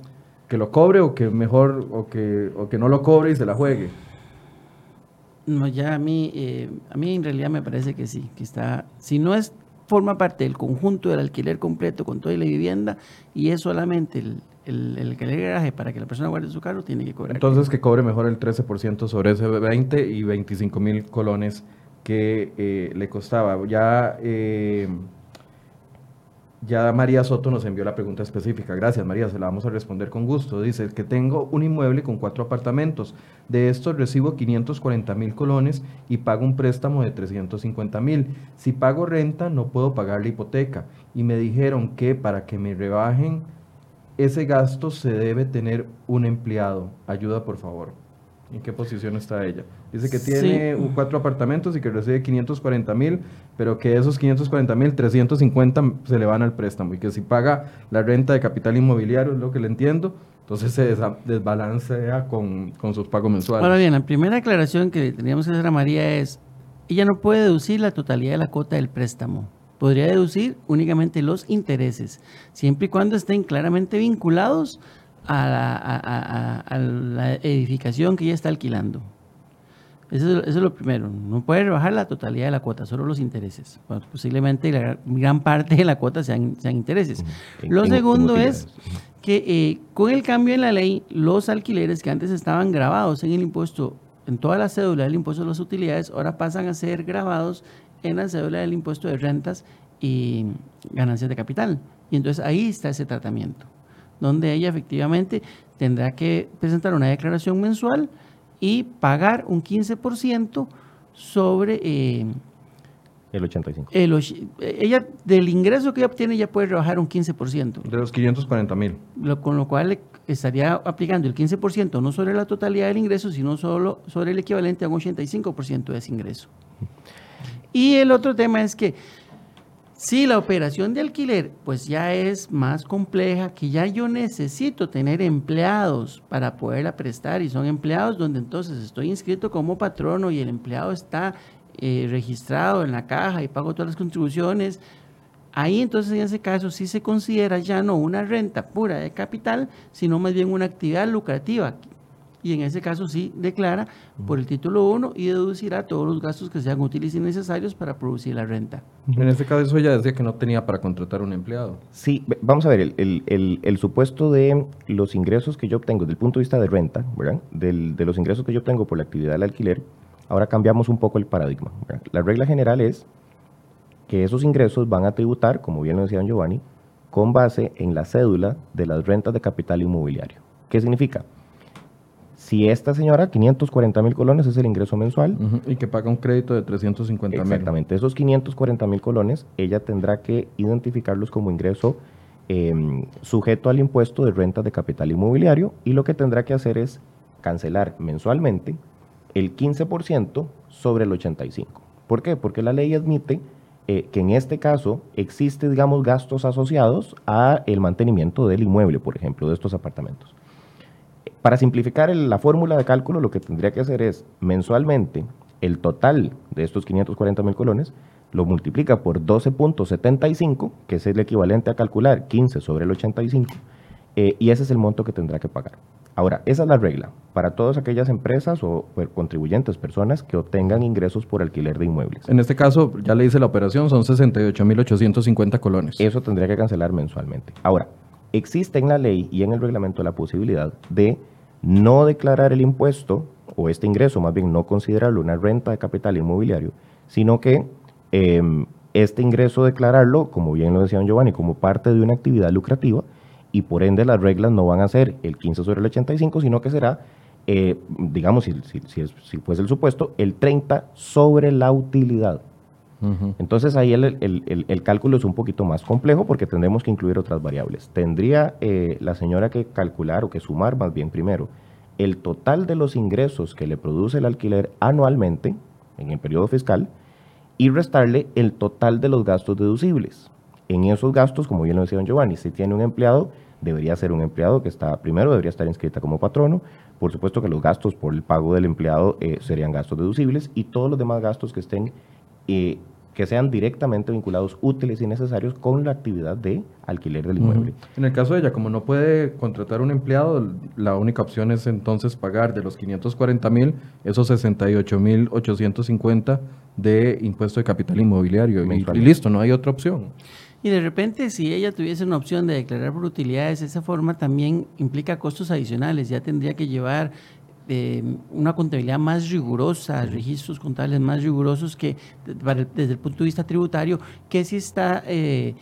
¿Que lo cobre o que mejor, o que, o que no lo cobre y se la juegue? No, ya a mí, eh, a mí en realidad me parece que sí, que está, si no es forma parte del conjunto del alquiler completo con toda la vivienda y es solamente el, el, el alquiler garaje para que la persona guarde su carro, tiene que cobrar. Entonces que cobre mejor el 13% sobre ese 20 y 25 mil colones que eh, le costaba. Ya, eh, ya María Soto nos envió la pregunta específica. Gracias María, se la vamos a responder con gusto. Dice que tengo un inmueble con cuatro apartamentos. De estos recibo 540 mil colones y pago un préstamo de 350 mil. Si pago renta no puedo pagar la hipoteca. Y me dijeron que para que me rebajen ese gasto se debe tener un empleado. Ayuda por favor. ¿En qué posición está ella? Dice que tiene Sí. cuatro apartamentos y que recibe 540 mil, pero que esos 540 mil, 350 se le van al préstamo y que si paga la renta de capital inmobiliario, es lo que le entiendo, entonces se desbalancea con, con sus pagos mensuales. Ahora bien, la primera aclaración que teníamos que hacer a María es, ella no puede deducir la totalidad de la cuota del préstamo. Podría deducir únicamente los intereses, siempre y cuando estén claramente vinculados a la, a- a- a- a la edificación que ella está alquilando. Eso es, eso es lo primero. No puede rebajar la totalidad de la cuota, solo los intereses. Posiblemente la gran- parte de la cuota sean, sean intereses. En- Lo en- segundo en es que eh, con el cambio en la ley, los alquileres que antes estaban grabados en el impuesto, en toda la cédula del impuesto de las utilidades, ahora pasan a ser grabados en la cédula del impuesto de rentas y ganancias de capital. Y entonces ahí está ese tratamiento, donde ella efectivamente tendrá que presentar una declaración mensual y pagar un 15% sobre eh, El 85. el, och- ella del ingreso que ella obtiene ya puede rebajar un 15%. De los 540 mil. Lo- con lo cual estaría aplicando el 15% no sobre la totalidad del ingreso, sino solo sobre el equivalente a un 85% de ese ingreso. Y el otro tema es que si la operación de alquiler pues ya es más compleja, que ya yo necesito tener empleados para poderla prestar y son empleados donde entonces estoy inscrito como patrono y el empleado está eh, registrado en la caja y pago todas las contribuciones, Ahí entonces en ese caso sí se considera ya no una renta pura de capital, sino más bien una actividad lucrativa. Y en ese caso sí declara por el título 1 y deducirá todos los gastos que sean útiles y necesarios para producir la renta. En este caso ella decía que no tenía para contratar un empleado. Sí, vamos a ver, el, el- el- el supuesto de los ingresos que yo obtengo desde el punto de vista de renta, ¿verdad? Del- de los ingresos que yo obtengo por la actividad del alquiler, ahora cambiamos un poco el paradigma. ¿verdad? La regla general es que esos ingresos van a tributar, como bien lo decía don Giovanni, con base en la cédula de las rentas de capital inmobiliario. ¿Qué significa? Si esta señora, 540 mil colones es el ingreso mensual, Y que paga un crédito de 350 mil. Exactamente, esos 540 mil colones, ella tendrá que identificarlos como ingreso eh, sujeto al impuesto de renta de capital inmobiliario y lo que tendrá que hacer es cancelar mensualmente el 15% sobre el 85%. ¿Por qué? Porque la ley admite eh, que en este caso existe, digamos, gastos asociados a el mantenimiento del inmueble, por ejemplo, de estos apartamentos. Para simplificar el- la fórmula de cálculo, lo que tendría que hacer es mensualmente el total de estos 540 mil colones lo multiplica por 12.75, que es el equivalente a calcular 15 sobre el 85, eh, y ese es el monto que tendrá que pagar. Ahora, esa es la regla para todas aquellas empresas o contribuyentes, personas que obtengan ingresos por alquiler de inmuebles. En este caso, ya le hice la operación, son 68.850 colones. Eso tendría que cancelar mensualmente. Ahora, existe en la ley y en el reglamento la posibilidad de no declarar el impuesto o este ingreso, más bien no considerarlo una renta de capital inmobiliario, sino que eh, este ingreso declararlo, como bien lo decía don Giovanni, como parte de una actividad lucrativa y por ende las reglas no van a ser el 15 sobre el 85, sino que será, eh, digamos, si, si- si es- si fuese el supuesto, el 30 sobre la utilidad. Entonces ahí el, el- el- el cálculo es un poquito más complejo porque tendremos que incluir otras variables. Tendría eh, la señora que calcular o que sumar más bien primero el total de los ingresos que le produce el alquiler anualmente en el periodo fiscal y restarle el total de los gastos deducibles. En esos gastos, como bien lo decía don Giovanni, si tiene un empleado, debería ser un empleado que está, primero debería estar inscrita como patrono, por supuesto que los gastos por el pago del empleado eh, serían gastos deducibles y todos los demás gastos que estén eh, que sean directamente vinculados útiles y necesarios con la actividad de alquiler del inmueble. En el caso de ella, como no puede contratar un empleado, la única opción es entonces pagar de los 540 mil esos 68 mil 850 de impuesto de capital inmobiliario y, y listo, no hay otra opción. Y de repente, si ella tuviese una opción de declarar por utilidades, esa forma también implica costos adicionales. Ya tendría que llevar eh, una contabilidad más rigurosa, registros contables más rigurosos que desde el punto de vista tributario, que si está... Eh,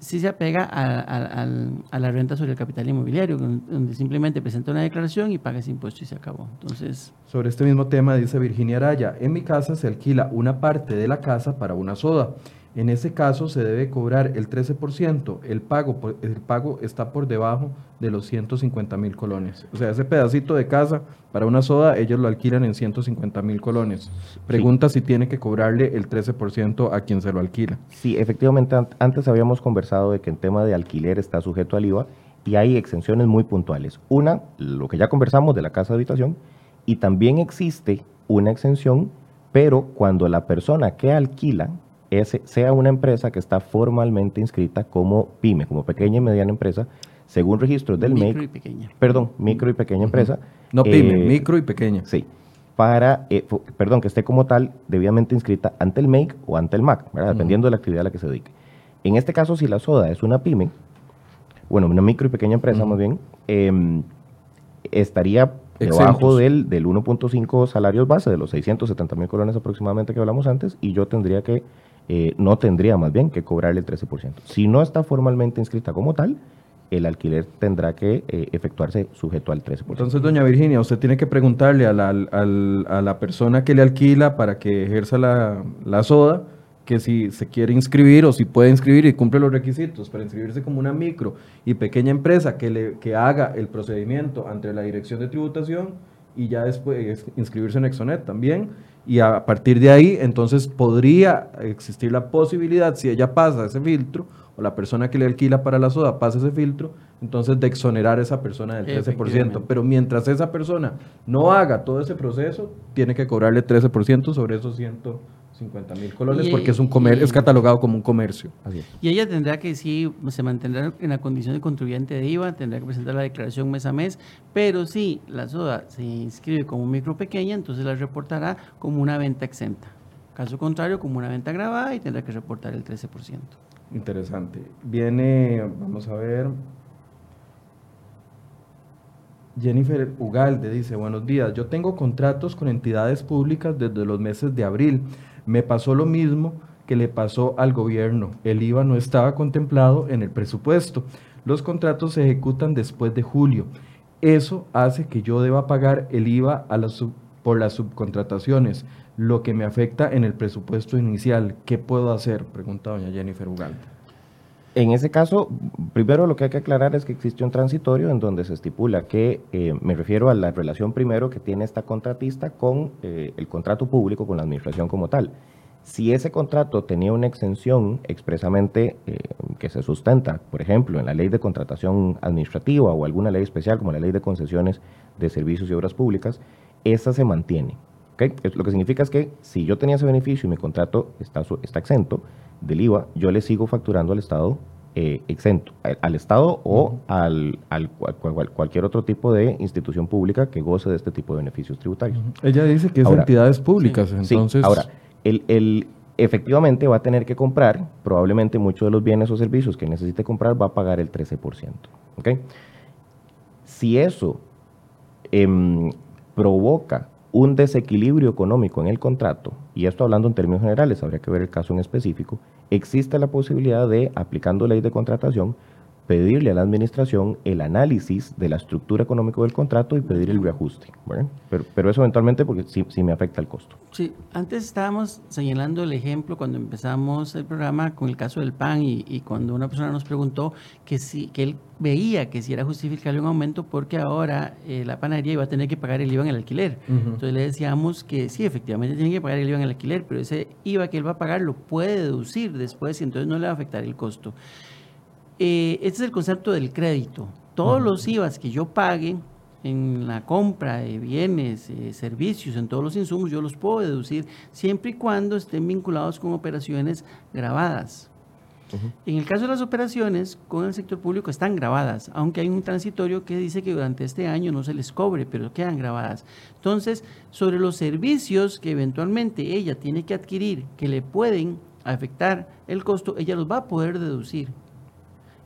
si se apega a, la renta sobre el capital inmobiliario, donde simplemente presenta una declaración y paga ese impuesto y se acabó. Entonces, sobre este mismo tema dice Virginia Araya, en mi casa se alquila una parte de la casa para una soda en ese caso se debe cobrar el 13%. El pago, el pago está por debajo de los 150 mil colones. O sea, ese pedacito de casa para una soda, ellos lo alquilan en 150 mil colones. Pregunta si tiene que cobrarle el 13% a quien se lo alquila. Sí, efectivamente, antes habíamos conversado de que el tema de alquiler está sujeto al IVA y hay exenciones muy puntuales. Una, lo que ya conversamos de la casa de habitación, y también existe una exención, pero cuando la persona que alquila sea una empresa que está formalmente inscrita como PYME, como pequeña y mediana empresa, según registros del micro y pequeña. Perdón, micro y pequeña empresa. No PYME, eh, micro y pequeña. Sí. Para, eh, perdón, que esté como tal debidamente inscrita ante el MAKE o ante el MAC, dependiendo de la actividad a la que se dedique. En este caso, si la SODA es una PYME, bueno, una micro y pequeña empresa más bien, em, estaría debajo del, del 1.5 salarios base, de los 670 mil colones aproximadamente que hablamos antes, y yo tendría que eh, no tendría más bien que cobrarle el 13%. Si no está formalmente inscrita como tal, el alquiler tendrá que eh, efectuarse sujeto al 13%. Entonces, doña Virginia, usted tiene que preguntarle a la, a la persona que le alquila para que ejerza la, la, soda que si se quiere inscribir o si puede inscribir y cumple los requisitos para inscribirse como una micro y pequeña empresa que, le, que haga el procedimiento ante la Dirección de Tributación y ya después inscribirse en Exonet también y a partir de ahí entonces podría existir la posibilidad, si ella pasa ese filtro, o la persona que le alquila para la soda pasa ese filtro, entonces de exonerar a esa persona del 13%. Pero mientras esa persona no haga todo ese proceso, tiene que cobrarle 13% sobre esos 100 50 mil colones porque es un comer, es catalogado como un comercio. Y ella tendrá que, sí, se mantendrá en la condición de contribuyente de IVA, tendrá que presentar la declaración mes a mes, pero si la soda se inscribe como micro pequeña, entonces la reportará como una venta exenta. Caso contrario, como una venta grabada y tendrá que reportar el 13%. Interesante. Viene, vamos a ver. Jennifer Ugalde dice, buenos días, yo tengo contratos con entidades públicas desde los meses de abril. Me pasó lo mismo que le pasó al gobierno. El IVA no estaba contemplado en el presupuesto. Los contratos se ejecutan después de julio. Eso hace que yo deba pagar el IVA a por las subcontrataciones, lo que me afecta en el presupuesto inicial. ¿Qué puedo hacer? Pregunta doña Jennifer Ugalde. En ese caso, primero lo que hay que aclarar es que existe un transitorio en donde se estipula que, eh, me refiero a la relación primero que tiene esta contratista con eh, el contrato público, con la administración como tal. Si ese contrato tenía una exención expresamente eh, que se sustenta, por ejemplo, en la ley de contratación administrativa o alguna ley especial como la ley de concesiones de servicios y obras públicas, esa se mantiene. Lo que significa es que si yo tenía ese beneficio y mi contrato está, está exento, del IVA, yo le sigo facturando al Estado eh, exento, al, Estado o al, al cualquier otro tipo de institución pública que goce de este tipo de beneficios tributarios. Ella dice que es entidades públicas, entonces... ahora, el, el, efectivamente va a tener que comprar, probablemente muchos de los bienes o servicios que necesite comprar va a pagar el 13%. ¿okay? Si eso em, provoca un desequilibrio económico en el contrato, y esto hablando en términos generales, habría que ver el caso en específico, existe la posibilidad de, aplicando ley de contratación, pedirle a la administración el análisis de la estructura económica del contrato y pedir el reajuste. Pero, pero, eso eventualmente porque sí, sí, me afecta el costo. Sí, antes estábamos señalando el ejemplo cuando empezamos el programa con el caso del pan y, y cuando una persona nos preguntó que, si, que él veía que si era justificable un aumento porque ahora eh, la panadería iba a tener que pagar el IVA en el alquiler. Entonces le decíamos que sí, efectivamente tiene que pagar el IVA en el alquiler, pero ese IVA que él va a pagar lo puede deducir después y entonces no le va a afectar el costo. Eh, este es el concepto del crédito. Todos los IVAs que yo pague en la compra de bienes, eh, servicios, en todos los insumos, yo los puedo deducir siempre y cuando estén vinculados con operaciones grabadas. En el caso de las operaciones con el sector público están grabadas, aunque hay un transitorio que dice que durante este año no se les cobre, pero quedan grabadas. Entonces, sobre los servicios que eventualmente ella tiene que adquirir, que le pueden afectar el costo, ella los va a poder deducir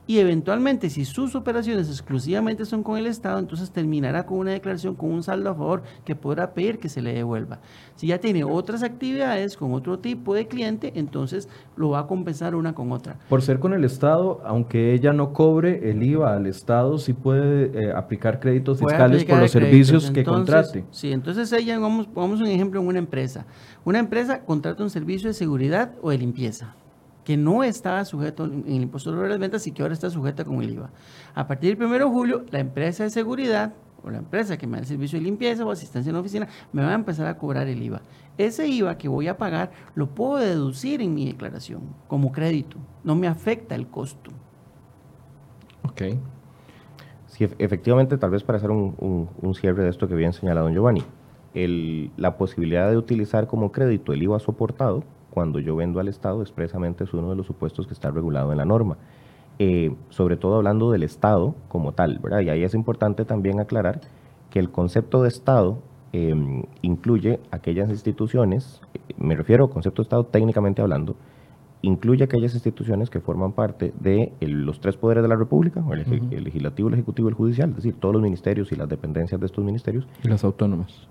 y eventualmente si sus operaciones exclusivamente son con el Estado, entonces terminará con una declaración con un saldo a favor que podrá pedir que se le devuelva. Si ya tiene otras actividades con otro tipo de cliente, entonces lo va a compensar una con otra. Por ser con el Estado, aunque ella no cobre el IVA al Estado, sí puede eh, aplicar créditos fiscales por los servicios que contrate. Sí, entonces ella, vamos, pongamos un ejemplo en una empresa. Una empresa contrata un servicio de seguridad o de limpieza que no estaba sujeto en el impuesto sobre las ventas y que ahora está sujeta con el IVA. A partir del 1 de julio, la empresa de seguridad o la empresa que me da el servicio de limpieza o asistencia en la oficina me va a empezar a cobrar el IVA. Ese IVA que voy a pagar lo puedo deducir en mi declaración como crédito. No me afecta el costo. Ok. Sí, efectivamente, tal vez para hacer un, cierre de esto que bien señalado don Giovanni, la posibilidad de utilizar como crédito el IVA soportado cuando yo vendo al Estado expresamente es uno de los supuestos que está regulado en la norma. Eh, sobre todo hablando del Estado como tal, ¿verdad? Y ahí es importante también aclarar que el concepto de Estado em, incluye aquellas instituciones, eh, me refiero al concepto de Estado técnicamente hablando, incluye aquellas instituciones que forman parte de los tres poderes de la República, el, legislativo, el ejecutivo y el judicial, es decir, todos los ministerios y las dependencias de estos ministerios. Y las autónomas.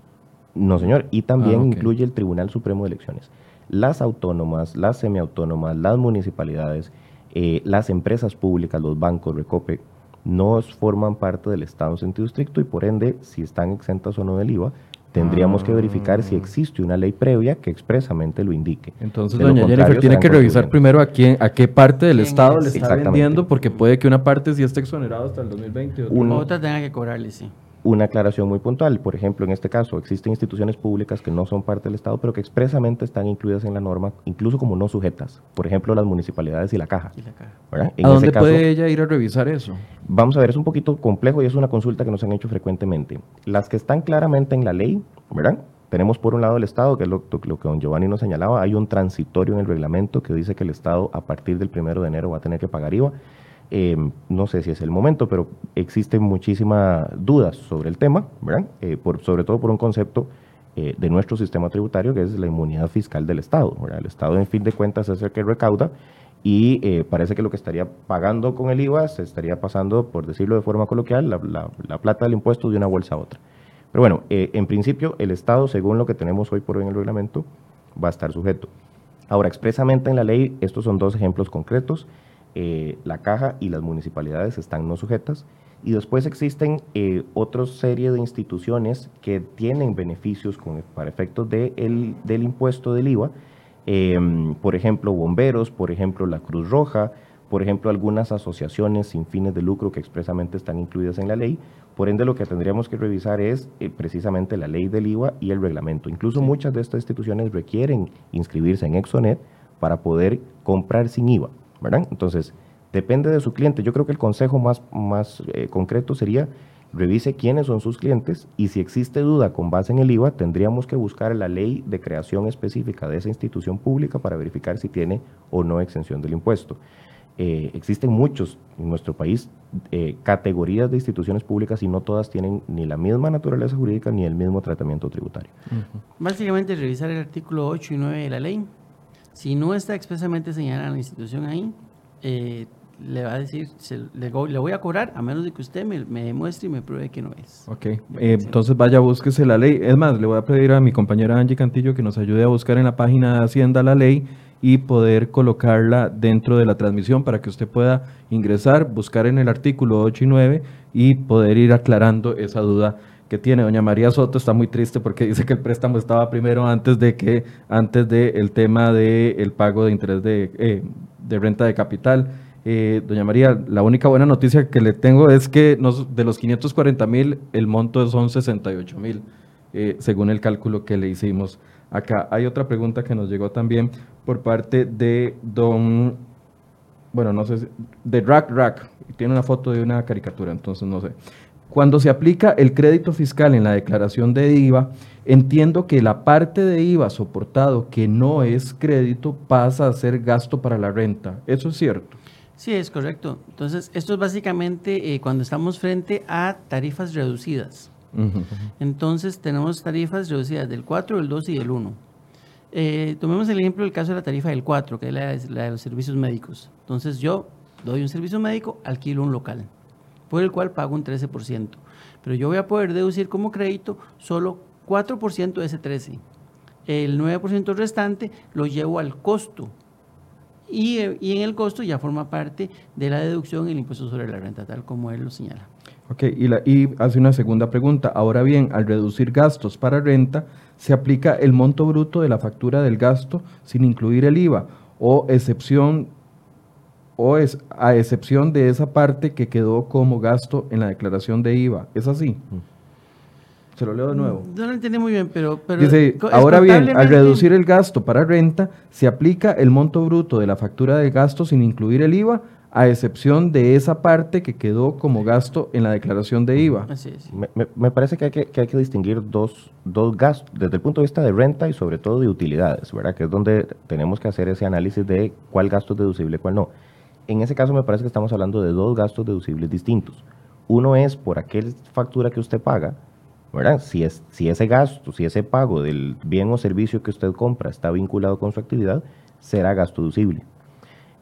No, señor, y también ah, incluye el Tribunal Supremo de Elecciones las autónomas, las semiautónomas, las municipalidades, eh, las empresas públicas, los bancos, Recope, no forman parte del Estado en sentido estricto y por ende, si están exentas o no del IVA, tendríamos que verificar si ah. existe una ley previa que expresamente lo indique. Entonces, doña Jennifer tiene que revisar primero a quién, a qué parte del Estado le está vendiendo, porque puede que una parte sí esté exonerada hasta el 2020. otra tenga que cobrarle, sí una aclaración muy puntual. Por ejemplo, en este caso, existen instituciones públicas que no son parte del Estado, pero que expresamente están incluidas en la norma, incluso como no sujetas. Por ejemplo, las municipalidades y la caja. ¿A dónde puede ella ir a revisar eso? Vamos a ver, es un poquito complejo y es una consulta que nos han hecho frecuentemente. Las que están claramente en la ley, ¿verdad? Tenemos por un lado el Estado, que es lo, lo, que don Giovanni nos señalaba, hay un transitorio en el reglamento que dice que el Estado a partir del primero de enero va a tener que pagar IVA. Em, no sé si es el momento, pero existen muchísimas dudas sobre el tema. Eh, sobre todo por un concepto eh, de nuestro sistema tributario que es la inmunidad fiscal del Estado. El Estado, en fin de cuentas, es el que recauda y eh, parece que lo que estaría pagando con el IVA se estaría pasando, por decirlo de forma coloquial, la, plata del impuesto de una bolsa a otra. Pero bueno, en principio, el Estado, según lo que tenemos hoy por hoy en el reglamento, va a estar sujeto. Ahora, expresamente en la ley, estos son dos ejemplos concretos. Eh, la caja y las municipalidades están no sujetas. Y después existen eh, otra serie de instituciones que tienen beneficios con, para efectos de del impuesto del IVA. Em, por ejemplo, bomberos, por ejemplo, la Cruz Roja, por ejemplo, algunas asociaciones sin fines de lucro que expresamente están incluidas en la ley. Por ende, lo que tendríamos que revisar es eh, precisamente la ley del IVA y el reglamento. Incluso muchas de estas instituciones requieren inscribirse en Exonet para poder comprar sin IVA. Entonces, depende de su cliente. Yo creo que el consejo más, más eh, concreto sería revise quiénes son sus clientes y si existe duda con base en el IVA, tendríamos que buscar la ley de creación específica de esa institución pública para verificar si tiene o no exención del impuesto. Eh, existen muchos en nuestro país eh, categorías de instituciones públicas y no todas tienen ni la misma naturaleza jurídica ni el mismo tratamiento tributario. Básicamente revisar el artículo 8 y 9 de la ley si no está expresamente señalada la institución ahí, eh, le va a decir, le, voy a cobrar a menos de que usted me, demuestre y me pruebe que no es. Ok, eh, entonces vaya, búsquese la ley. Es más, le voy a pedir a mi compañera Angie Cantillo que nos ayude a buscar en la página de Hacienda la ley y poder colocarla dentro de la transmisión para que usted pueda ingresar, buscar en el artículo 8 y 9 y poder ir aclarando esa duda que tiene. Doña María Soto está muy triste porque dice que el préstamo estaba primero antes de que, antes del tema del el pago de interés de, eh, de renta de capital. Eh, doña María, la única buena noticia que le tengo es que de los 540 mil, el monto son 68 mil, eh, según el cálculo que le hicimos acá. Hay otra pregunta que nos llegó también por parte de don, bueno, no sé, de Rack Rack, tiene una foto de una caricatura, entonces no sé. Cuando se aplica el crédito fiscal en la declaración de IVA, entiendo que la parte de IVA soportado que no es crédito pasa a ser gasto para la renta. ¿Eso es cierto? Sí, es correcto. Entonces, esto es básicamente eh, cuando estamos frente a tarifas reducidas. Entonces, tenemos tarifas reducidas del 4, del 2 y del 1. Eh, tomemos el ejemplo del caso de la tarifa del 4, que es la, de los servicios médicos. Entonces, yo doy un servicio médico, alquilo un local, por el cual pago un 13%. Pero yo voy a poder deducir como crédito solo 4% de ese 13%. El 9% restante lo llevo al costo y, en el costo ya forma parte de la deducción el impuesto sobre la renta, tal como él lo señala. Ok, y, la, y hace una segunda pregunta. Ahora bien, al reducir gastos para renta, ¿se aplica el monto bruto de la factura del gasto sin incluir el IVA o excepción o es a excepción de esa parte que quedó como gasto en la declaración de IVA? ¿Es así? Mm. Se lo leo de nuevo. No lo entendí muy bien, pero... Dice, ahora bien, al reducir el gasto para renta, se aplica el monto bruto de la factura de gasto sin incluir el IVA, a excepción de esa parte que quedó como gasto en la declaración de IVA. Así es. Me, parece que hay que, hay que distinguir dos, dos, gastos, desde el punto de vista de renta y sobre todo de utilidades, ¿verdad? Que es donde tenemos que hacer ese análisis de cuál gasto es deducible y cuál no. En ese caso me parece que estamos hablando de dos gastos deducibles distintos. Uno es por aquel factura que usted paga, si, es, si ese gasto, si ese pago del bien o servicio que usted compra está vinculado con su actividad, será gasto deducible.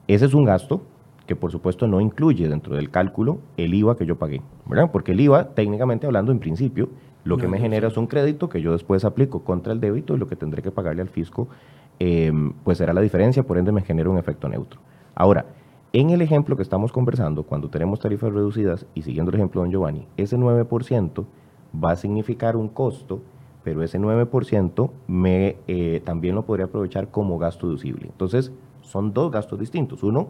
Ese es un gasto que por supuesto no incluye dentro del cálculo el IVA que yo pagué, ¿verdad? Porque el IVA, técnicamente hablando, en principio, lo que me genera es un crédito que yo después aplico contra el débito y lo que tendré que pagarle al fisco, em, pues será la diferencia, por ende me genera un efecto neutro. Ahora, en el ejemplo que estamos conversando, cuando tenemos tarifas reducidas, y siguiendo el ejemplo de don Giovanni, ese 9% va a significar un costo, pero ese 9% me, eh, también lo podría aprovechar como gasto deducible. Entonces, son dos gastos distintos. Uno,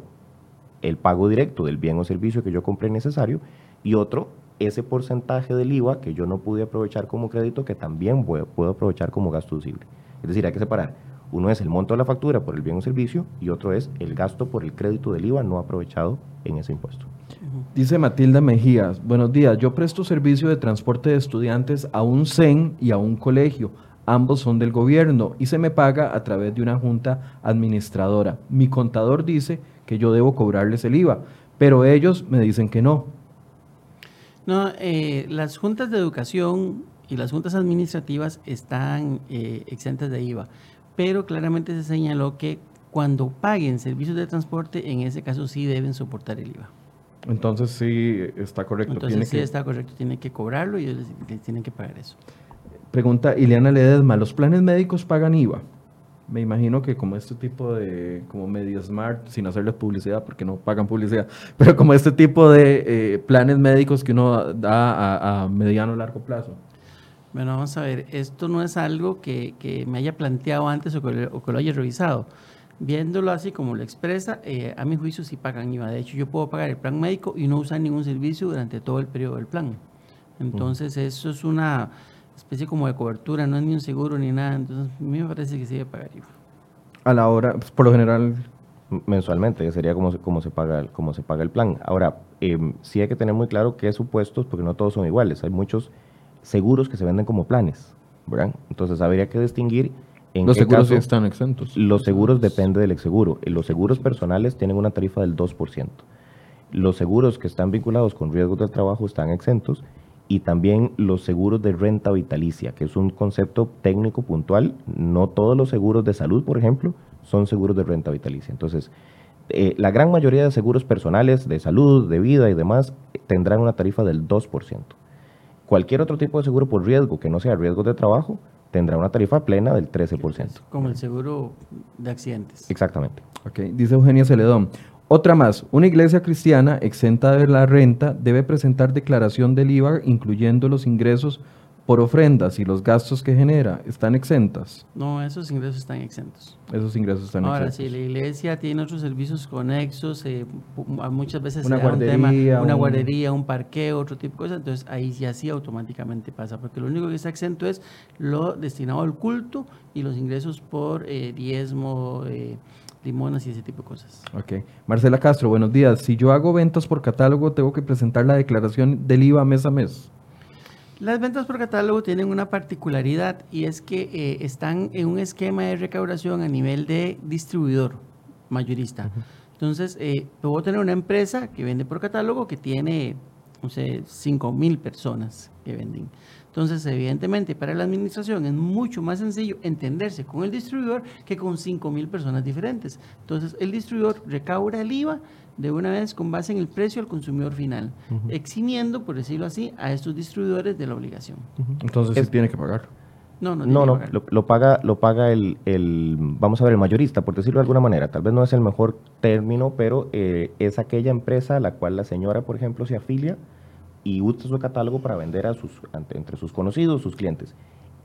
el pago directo del bien o servicio que yo compré necesario, y otro, ese porcentaje del IVA que yo no pude aprovechar como crédito, que también puedo aprovechar como gasto deducible. Es decir, hay que separar. Uno es el monto de la factura por el bien o servicio y otro es el gasto por el crédito del IVA no aprovechado en ese impuesto. Dice Matilda Mejías, buenos días, yo presto servicio de transporte de estudiantes a un CEN y a un colegio. Ambos son del gobierno y se me paga a través de una junta administradora. Mi contador dice que yo debo cobrarles el IVA, pero ellos me dicen que no. No, eh, las juntas de educación y las juntas administrativas están eh, exentas de IVA, pero claramente se señaló que cuando paguen servicios de transporte, en ese caso sí deben soportar el IVA. Entonces sí está correcto. Entonces sí está correcto, tiene que cobrarlo y ellos tienen que pagar eso. Pregunta Ileana Ledesma, ¿los planes médicos pagan IVA? Me imagino que como este tipo de, como Media Smart, sin hacerles publicidad porque no pagan publicidad, pero como este tipo de eh, planes médicos que uno da a, mediano o largo plazo. Bueno, vamos a ver, esto no es algo que, que me haya planteado antes o que, o que lo haya revisado viéndolo así como lo expresa, eh, a mi juicio sí pagan IVA. De hecho, yo puedo pagar el plan médico y no usar ningún servicio durante todo el periodo del plan. Entonces, eso es una especie como de cobertura, no es ni un seguro ni nada. Entonces, a mí me parece que sí debe pagar IVA. A la hora, pues, por lo general... Mensualmente, que sería como, como, se, paga, como se paga el plan. Ahora, eh, sí hay que tener muy claro qué supuestos, porque no todos son iguales. Hay muchos seguros que se venden como planes, ¿verdad? Entonces, habría que distinguir los seguros están exentos. Los seguros depende del exseguro. Los seguros personales tienen una tarifa del 2%. Los seguros que están vinculados con riesgos del trabajo están exentos y también los seguros de renta vitalicia, que es un concepto técnico puntual. No todos los seguros de salud, por ejemplo, son seguros de renta vitalicia. Entonces, eh, la gran mayoría de seguros personales de salud, de vida y demás tendrán una tarifa del 2%. Cualquier otro tipo de seguro por riesgo que no sea riesgo de trabajo tendrá una tarifa plena del 13%. Como el seguro de accidentes. Exactamente. Okay. Dice Eugenia Celedón. Otra más, una iglesia cristiana exenta de la renta debe presentar declaración del IVA incluyendo los ingresos por ofrendas y los gastos que genera están exentas. No, esos ingresos están exentos. Esos ingresos están Ahora, exentos. Ahora, si la iglesia tiene otros servicios conexos, eh, muchas veces una guardería, un una guardería, un parqueo, otro tipo de cosas, entonces ahí ya sí automáticamente pasa, porque lo único que está exento es lo destinado al culto y los ingresos por eh, diezmo, eh, limonas y ese tipo de cosas. Ok. Marcela Castro, buenos días. Si yo hago ventas por catálogo, ¿tengo que presentar la declaración del IVA mes a mes? Las ventas por catálogo tienen una particularidad y es que eh, están en un esquema de recaudación a nivel de distribuidor mayorista. Entonces, eh, puedo tener una empresa que vende por catálogo que tiene, no sé, 5 mil personas que venden. Entonces, evidentemente, para la administración es mucho más sencillo entenderse con el distribuidor que con 5 mil personas diferentes. Entonces, el distribuidor recauda el IVA de una vez con base en el precio al consumidor final, eximiendo, por decirlo así, a estos distribuidores de la obligación. Entonces, Es- sí tiene que pagar. No, no, No, tiene no, que pagar. lo, lo paga, lo paga el, el, vamos a ver, el mayorista, por decirlo de alguna manera. Tal vez no es el mejor término, pero eh, es aquella empresa a la cual la señora, por ejemplo, se afilia y usa su catálogo para vender a sus, ante- entre sus conocidos, sus clientes.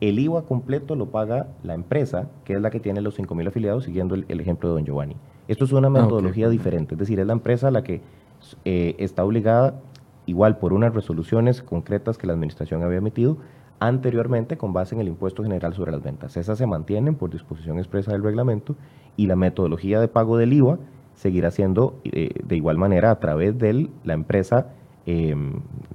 El IVA completo lo paga la empresa, que es la que tiene los 5.000 afiliados, siguiendo el, el ejemplo de don Giovanni. Esto es una Ah, metodología diferente, es decir, es la empresa la que eh, está obligada, igual por unas resoluciones concretas que la administración había emitido, anteriormente con base en el impuesto general sobre las ventas. Esas se mantienen por disposición expresa del reglamento y la metodología de pago del IVA seguirá siendo eh, de igual manera a través de la empresa, eh,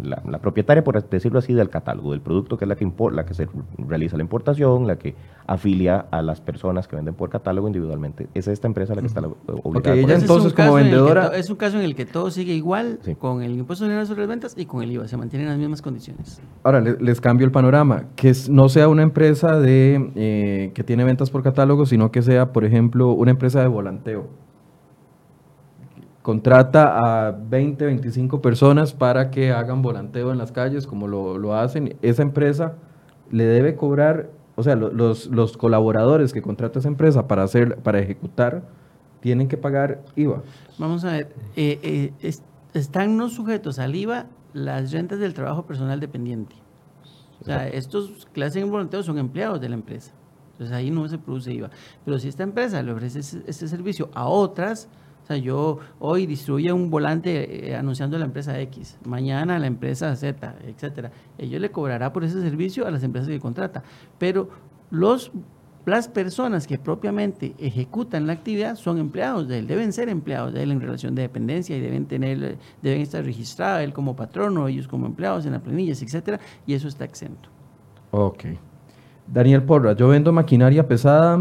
la, la propietaria, por decirlo así, del catálogo, del producto que es la que, impor- la que se realiza la importación, la que afilia a las personas que venden por catálogo individualmente. Es esta empresa la que está la- obligada. Ok, por ella entonces, un como caso en el que vendedora- es un caso en el que todo sigue igual Sí. con el impuesto general sobre las ventas y con el IVA. Se mantienen las mismas condiciones. Ahora le- les cambio el panorama, que no sea una empresa de eh, que tiene ventas por catálogo, sino que sea, por ejemplo, una empresa de volanteo. Contrata a 20, 25 personas para que hagan volanteo en las calles, como lo, lo hacen. Esa empresa le debe cobrar, o sea, lo- los, los colaboradores que contrata esa empresa para hacer, para ejecutar, tienen que pagar IVA. Vamos a ver, eh, eh, es- están no sujetos al IVA las rentas del trabajo personal dependiente. O sea, estos que hacen volanteo son empleados de la empresa. Entonces ahí no se produce IVA. Pero si esta empresa le ofrece ese, ese servicio a otras, yo hoy distribuyo un volante eh, anunciando la empresa X, mañana la empresa Z, etcétera. Ellos le cobrará por ese servicio a las empresas que contrata. Pero los las personas que propiamente ejecutan la actividad son empleados de él, deben ser empleados de él en relación de dependencia y deben tener, deben estar registrados él como patrono, ellos como empleados en las planillas, etcétera, y eso está exento. Ok. Daniel Porra, yo vendo maquinaria pesada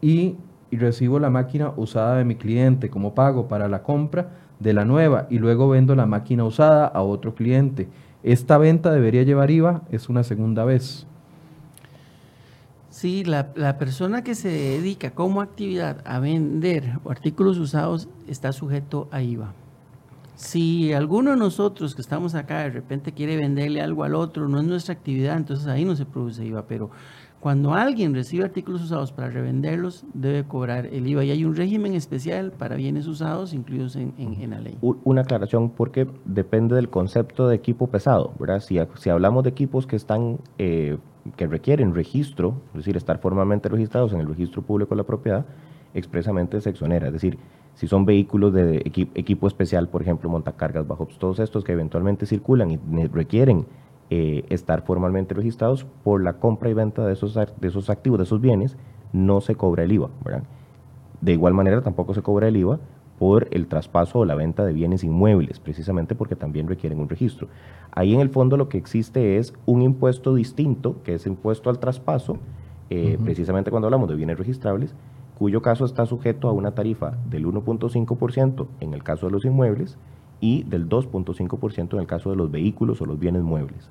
y, y recibo la máquina usada de mi cliente como pago para la compra de la nueva y luego vendo la máquina usada a otro cliente. ¿Esta venta debería llevar IVA? Es una segunda vez. Sí, la, la persona que se dedica como actividad a vender artículos usados está sujeto a IVA. Si alguno de nosotros que estamos acá de repente quiere venderle algo al otro, no es nuestra actividad, entonces ahí no se produce IVA. Pero cuando alguien recibe artículos usados para revenderlos, debe cobrar el IVA. Y hay un régimen especial para bienes usados incluidos en, en- la ley. Una aclaración porque depende del concepto de equipo pesado, ¿verdad? Si, si hablamos de equipos que están, eh, que requieren registro, es decir, estar formalmente registrados en el registro público de la propiedad, expresamente se exonera. Es decir, si son vehículos de equi- equipo especial, por ejemplo, montacargas, bajos, todos estos que eventualmente circulan y requieren eh, estar formalmente registrados por la compra y venta de esos, de esos activos, de esos bienes, no se cobra el IVA, ¿verdad? De igual manera, tampoco se cobra el IVA por el traspaso o la venta de bienes inmuebles, precisamente porque también requieren un registro. Ahí en el fondo lo que existe es un impuesto distinto, que es impuesto al traspaso, eh, precisamente cuando hablamos de bienes registrables, cuyo caso está sujeto a una tarifa del 1.5% en el caso de los inmuebles y del 2.5% en el caso de los vehículos o los bienes muebles.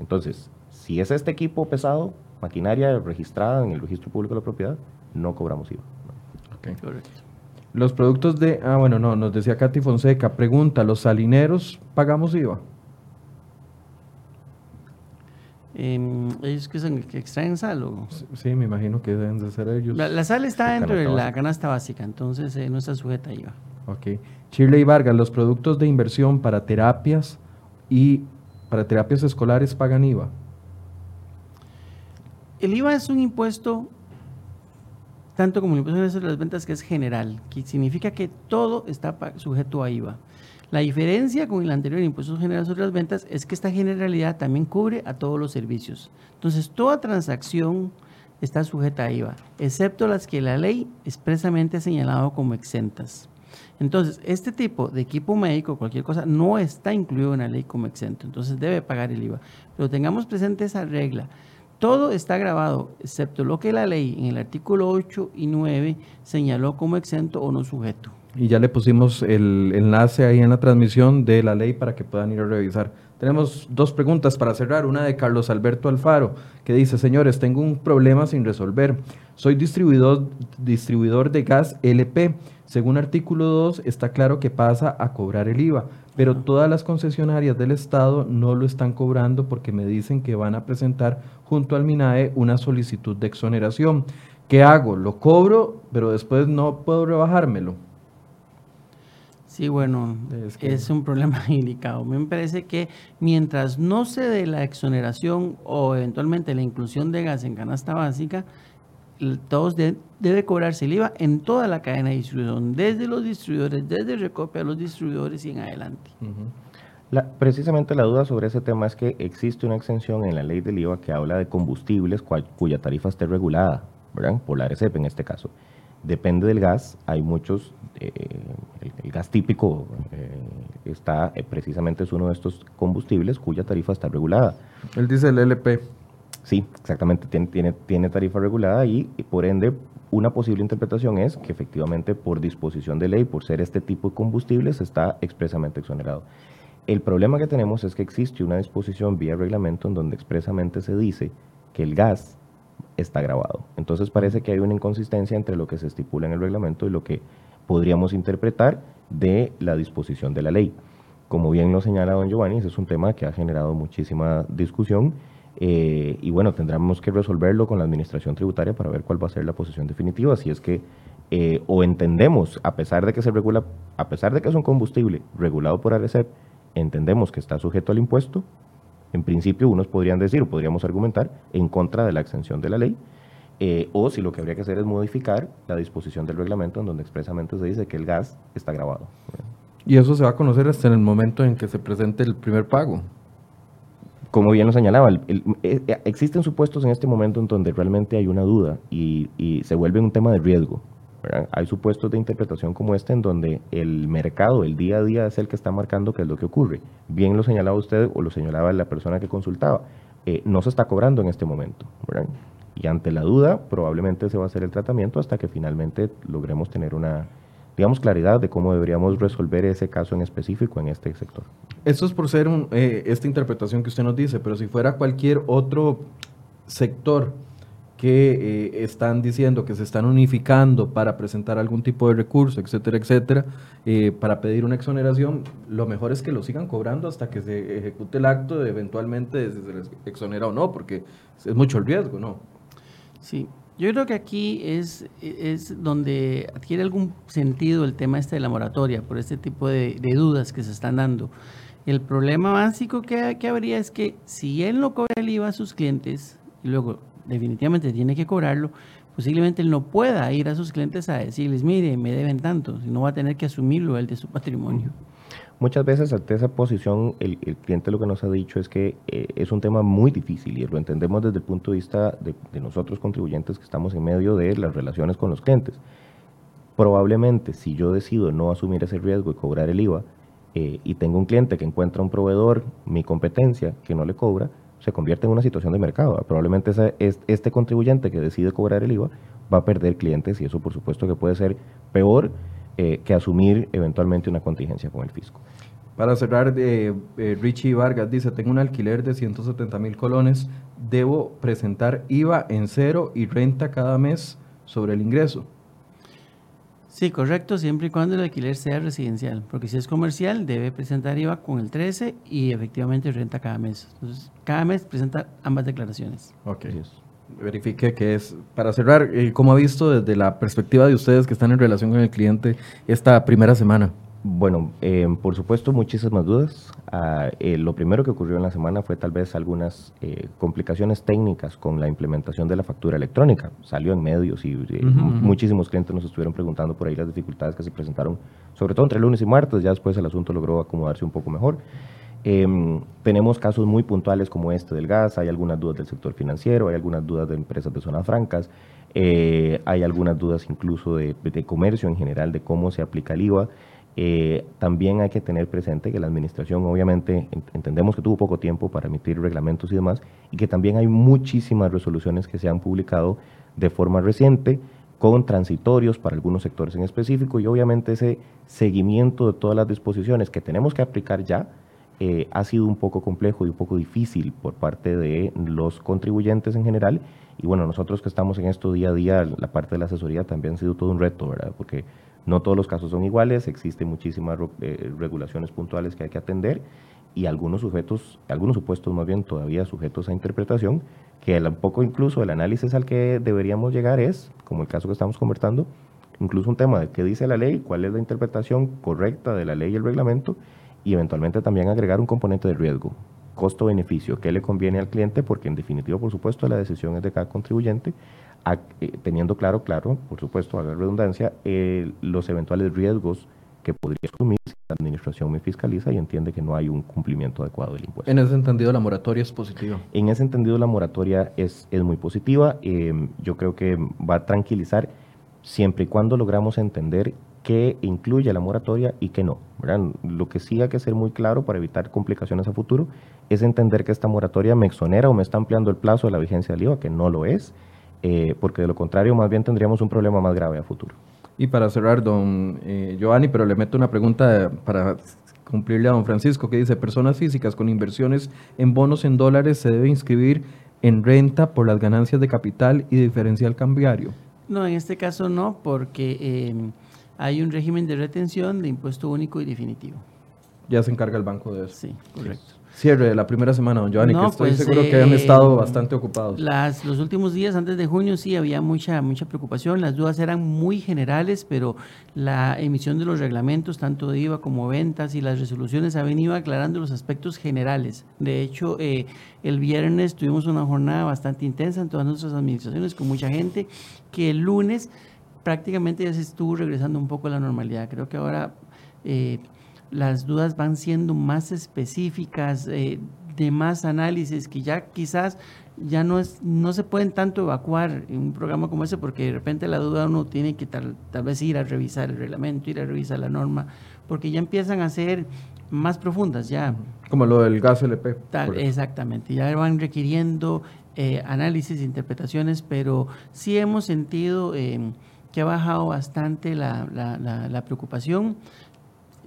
Entonces, si es este equipo pesado, maquinaria registrada en el registro público de la propiedad, no cobramos IVA. Correcto. Los productos de... Ah, bueno, no, nos decía Katy Fonseca. Pregunta, ¿los salineros pagamos IVA? Em, ellos que son que extraen sal o... Sí, Sí, me imagino que deben de ser ellos. La, la sal está dentro de la canasta básica, entonces eh, no está sujeta a IVA. Ok. Shirley Vargas, los productos de inversión para terapias y para terapias escolares pagan IVA. El IVA es un impuesto, tanto como el impuesto sobre las ventas, que es general, que significa que todo está sujeto a IVA. La diferencia con el anterior impuesto general sobre las ventas es que esta generalidad también cubre a todos los servicios. Entonces, toda transacción está sujeta a IVA, excepto las que la ley expresamente ha señalado como exentas. Entonces, este tipo de equipo médico, cualquier cosa, no está incluido en la ley como exento, entonces debe pagar el IVA. Pero tengamos presente esa regla. Todo está grabado, excepto lo que la ley en el artículo 8 y 9 señaló como exento o no sujeto. Y ya le pusimos el enlace ahí en la transmisión de la ley para que puedan ir a revisar. Tenemos dos preguntas para cerrar. Una de Carlos Alberto Alfaro, que dice, señores, tengo un problema sin resolver. Soy distribuidor, distribuidor de gas LP. Según artículo 2, está claro que pasa a cobrar el IVA, pero todas las concesionarias del Estado no lo están cobrando porque me dicen que van a presentar junto al MINAE una solicitud de exoneración. ¿Qué hago? Lo cobro, pero después no puedo rebajármelo. Sí, bueno, es, un problema delicado. Me parece que mientras no se dé la exoneración o eventualmente la inclusión de gas en canasta básica, todos debe cobrarse el IVA en toda la cadena de distribución, desde los distribuidores, desde recopia a los distribuidores y en adelante. precisamente la duda sobre ese tema es que existe una exención en la ley del IVA que habla de combustibles cuya tarifa esté regulada, ¿verdad? Por la RCEP en este caso. Depende del gas, hay muchos, eh, el, gas típico eh, está eh, precisamente es uno de estos combustibles cuya tarifa está regulada. Él dice el LP. Sí, exactamente, tiene, tiene, tiene tarifa regulada y, por ende una posible interpretación es que efectivamente por disposición de ley, por ser este tipo de combustibles, está expresamente exonerado. El problema que tenemos es que existe una disposición vía reglamento en donde expresamente se dice que el gas está grabado. Entonces parece que hay una inconsistencia entre lo que se estipula en el reglamento y lo que podríamos interpretar de la disposición de la ley. Como bien lo señala don Giovanni, ese es un tema que ha generado muchísima discusión eh, y bueno, tendremos que resolverlo con la administración tributaria para ver cuál va a ser la posición definitiva, si es que eh, o entendemos, a pesar de que se regula, a pesar de que es un combustible regulado por ARECEP, entendemos que está sujeto al impuesto, en principio unos podrían decir o podríamos argumentar en contra de la exención de la ley, eh, o si lo que habría que hacer es modificar la disposición del reglamento en donde expresamente se dice que el gas está grabado. Y eso se va a conocer hasta en el momento en que se presente el primer pago. Como bien lo señalaba, eh, eh, existen supuestos en este momento en donde realmente hay una duda y, y se vuelve un tema de riesgo. Hay supuestos de interpretación como este en donde el mercado, el día a día es el que está marcando qué es lo que ocurre. Bien lo señalaba usted o lo señalaba la persona que consultaba. Eh, no se está cobrando en este momento. Y ante la duda, probablemente se va a hacer el tratamiento hasta que finalmente logremos tener una, digamos, claridad de cómo deberíamos resolver ese caso en específico en este sector. Esto es por ser eh, esta interpretación que usted nos dice, pero si fuera cualquier otro sector que eh, están diciendo que se están unificando para presentar algún tipo de recurso, etcétera, etcétera, eh, para pedir una exoneración, lo mejor es que lo sigan cobrando hasta que se ejecute el acto de eventualmente si se les exonera o no, porque es mucho el riesgo, ¿no? Sí, yo creo que aquí es, es donde adquiere algún sentido el tema este de la moratoria, por este tipo de, dudas que se están dando. El problema básico que, que habría es que si él no cobra el IVA a sus clientes y luego definitivamente tiene que cobrarlo, posiblemente él no pueda ir a sus clientes a decirles, mire, me deben tanto, no va a tener que asumirlo él de su patrimonio. Muchas veces ante esa posición el, cliente lo que nos ha dicho es que eh, es un tema muy difícil y lo entendemos desde el punto de vista de, nosotros contribuyentes que estamos en medio de las relaciones con los clientes. Probablemente si yo decido no asumir ese riesgo y cobrar el IVA eh, y tengo un cliente que encuentra un proveedor, mi competencia, que no le cobra, se convierte en una situación de mercado. Probablemente este contribuyente que decide cobrar el IVA va a perder clientes y eso por supuesto que puede ser peor eh, que asumir eventualmente una contingencia con el fisco. Para cerrar, eh, eh, Richie Vargas dice, tengo un alquiler de 170 mil colones, debo presentar IVA en cero y renta cada mes sobre el ingreso. Sí, correcto, siempre y cuando el alquiler sea residencial, porque si es comercial debe presentar IVA con el 13 y efectivamente renta cada mes. Entonces, cada mes presenta ambas declaraciones. Ok. Verifique que es, para cerrar, eh, ¿cómo ha visto desde la perspectiva de ustedes que están en relación con el cliente esta primera semana? Bueno, eh, por supuesto, muchísimas dudas. Ah, eh, lo primero que ocurrió en la semana fue tal vez algunas eh, complicaciones técnicas con la implementación de la factura electrónica. Salió en medios y muchísimos clientes nos estuvieron preguntando por ahí las dificultades que se presentaron, sobre todo entre lunes y martes. Ya después el asunto logró acomodarse un poco mejor. Em, tenemos casos muy puntuales como este del gas, hay algunas dudas del sector financiero, hay algunas dudas de empresas de zonas francas, eh, hay algunas dudas incluso de, comercio en general, de cómo se aplica el IVA. Eh, también hay que tener presente que la administración obviamente entendemos que tuvo poco tiempo para emitir reglamentos y demás, y que también hay muchísimas resoluciones que se han publicado de forma reciente con transitorios para algunos sectores en específico y obviamente ese seguimiento de todas las disposiciones que tenemos que aplicar ya, eh, ha sido un poco complejo y un poco difícil por parte de los contribuyentes en general. Y bueno, nosotros que estamos en esto día a día, la parte de la asesoría también ha sido todo un reto, ¿verdad? Porque no todos los casos son iguales, existen muchísimas eh, regulaciones puntuales que hay que atender y algunos sujetos, algunos supuestos más bien todavía sujetos a interpretación, que un poco incluso el análisis al que deberíamos llegar es, como el caso que estamos conversando, incluso un tema de qué dice la ley, cuál es la interpretación correcta de la ley y el reglamento, y eventualmente también agregar un componente de riesgo, costo-beneficio, qué le conviene al cliente, porque en definitiva, por supuesto, la decisión es de cada contribuyente, eh, teniendo claro, claro, por supuesto, a la redundancia, eh, los eventuales riesgos que podría asumir si la administración me fiscaliza y entiende que no hay un cumplimiento adecuado del impuesto. En ese entendido, la moratoria es positiva. En ese entendido, la moratoria es, es muy positiva. Eh, yo creo que va a tranquilizar siempre y cuando logramos entender que incluye la moratoria y que no. Lo que sí hay que ser muy claro para evitar complicaciones a futuro es entender que esta moratoria me exonera o me está ampliando el plazo de la vigencia del IVA, que no lo es, eh, porque de lo contrario más bien tendríamos un problema más grave a futuro. Y para cerrar, don eh, Giovanni, pero le meto una pregunta para cumplirle a don Francisco, que dice, personas físicas con inversiones en bonos en dólares se debe inscribir en renta por las ganancias de capital y diferencial cambiario. No, en este caso no, porque... Eh, hay un régimen de retención de impuesto único y definitivo. Ya se encarga el banco de eso. Sí, correcto. Cierre de la primera semana, don Giovanni, que estoy pues, seguro que han eh, estado bastante ocupados. Las, los últimos días antes de junio sí había mucha, mucha preocupación, las dudas eran muy generales, pero la emisión de los reglamentos, tanto de IVA como ventas y las resoluciones, ha venido aclarando los aspectos generales. De hecho, eh, el viernes tuvimos una jornada bastante intensa en todas nuestras administraciones con mucha gente, que el lunes prácticamente ya se estuvo regresando un poco a la normalidad. Creo que ahora eh, las dudas van siendo más específicas, eh, de más análisis, que ya quizás ya no, es, no se pueden tanto evacuar en un programa como ese, porque de repente la duda uno tiene que tal, tal vez ir a revisar el reglamento, ir a revisar la norma, porque ya empiezan a ser más profundas ya. Como lo del gas LP. exactamente, ya van requiriendo eh, análisis, interpretaciones, pero sí hemos sentido que ha bajado bastante la, la, la, preocupación.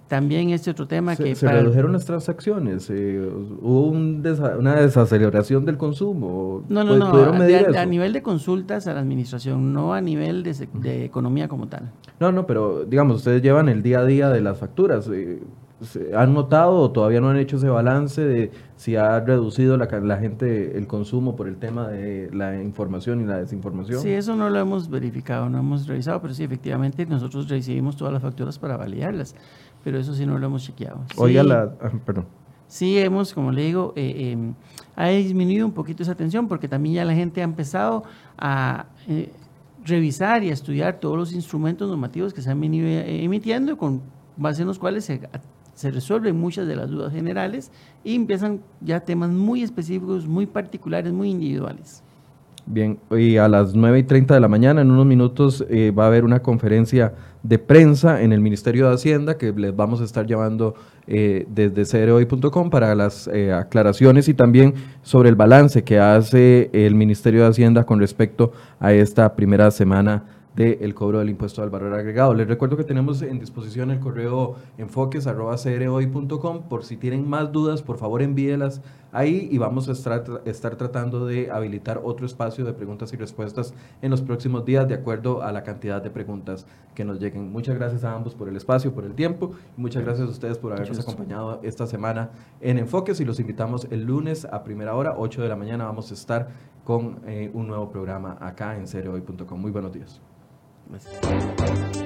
También este otro tema que... ¿Se redujeron las transacciones? Eh, ¿Hubo una desaceleración del consumo? No, no, no. A, a, nivel de consultas a la administración, no a nivel de, de, economía como tal. No, no, pero digamos, ustedes llevan el día a día de las facturas. Eh, ¿Han notado o todavía no han hecho ese balance de si ha reducido la, la, gente el consumo por el tema de la información y la desinformación? Sí, eso no lo hemos verificado, no hemos revisado, pero sí, efectivamente, nosotros recibimos todas las facturas para validarlas, pero eso sí no lo hemos chequeado. Oiga, la, ah, perdón. Sí, hemos, como le digo, eh, em, ha disminuido un poquito esa atención porque también ya la gente ha empezado a eh, revisar y a estudiar todos los instrumentos normativos que se han venido eh, emitiendo con base en los cuales se se resuelven muchas de las dudas generales y empiezan ya temas muy específicos, muy particulares, muy individuales. Bien, y a las 9 y 30 de la mañana, en unos minutos, eh, va a haber una conferencia de prensa en el Ministerio de Hacienda que les vamos a estar llevando eh, desde cereoy.com para las eh, aclaraciones y también sobre el balance que hace el Ministerio de Hacienda con respecto a esta primera semana del cobro del impuesto al valor agregado. Les recuerdo que tenemos en disposición el correo enfoques.com. Por si tienen más dudas, por favor envíelas ahí y vamos a estar, estar tratando de habilitar otro espacio de preguntas y respuestas en los próximos días de acuerdo a la cantidad de preguntas que nos lleguen. Muchas gracias a ambos por el espacio, por el tiempo y muchas gracias a ustedes por habernos acompañado esta semana en Enfoques y los invitamos el lunes a primera hora, 8 de la mañana, vamos a estar con eh, un nuevo programa acá en cereoy.com. Muy buenos días. Bye.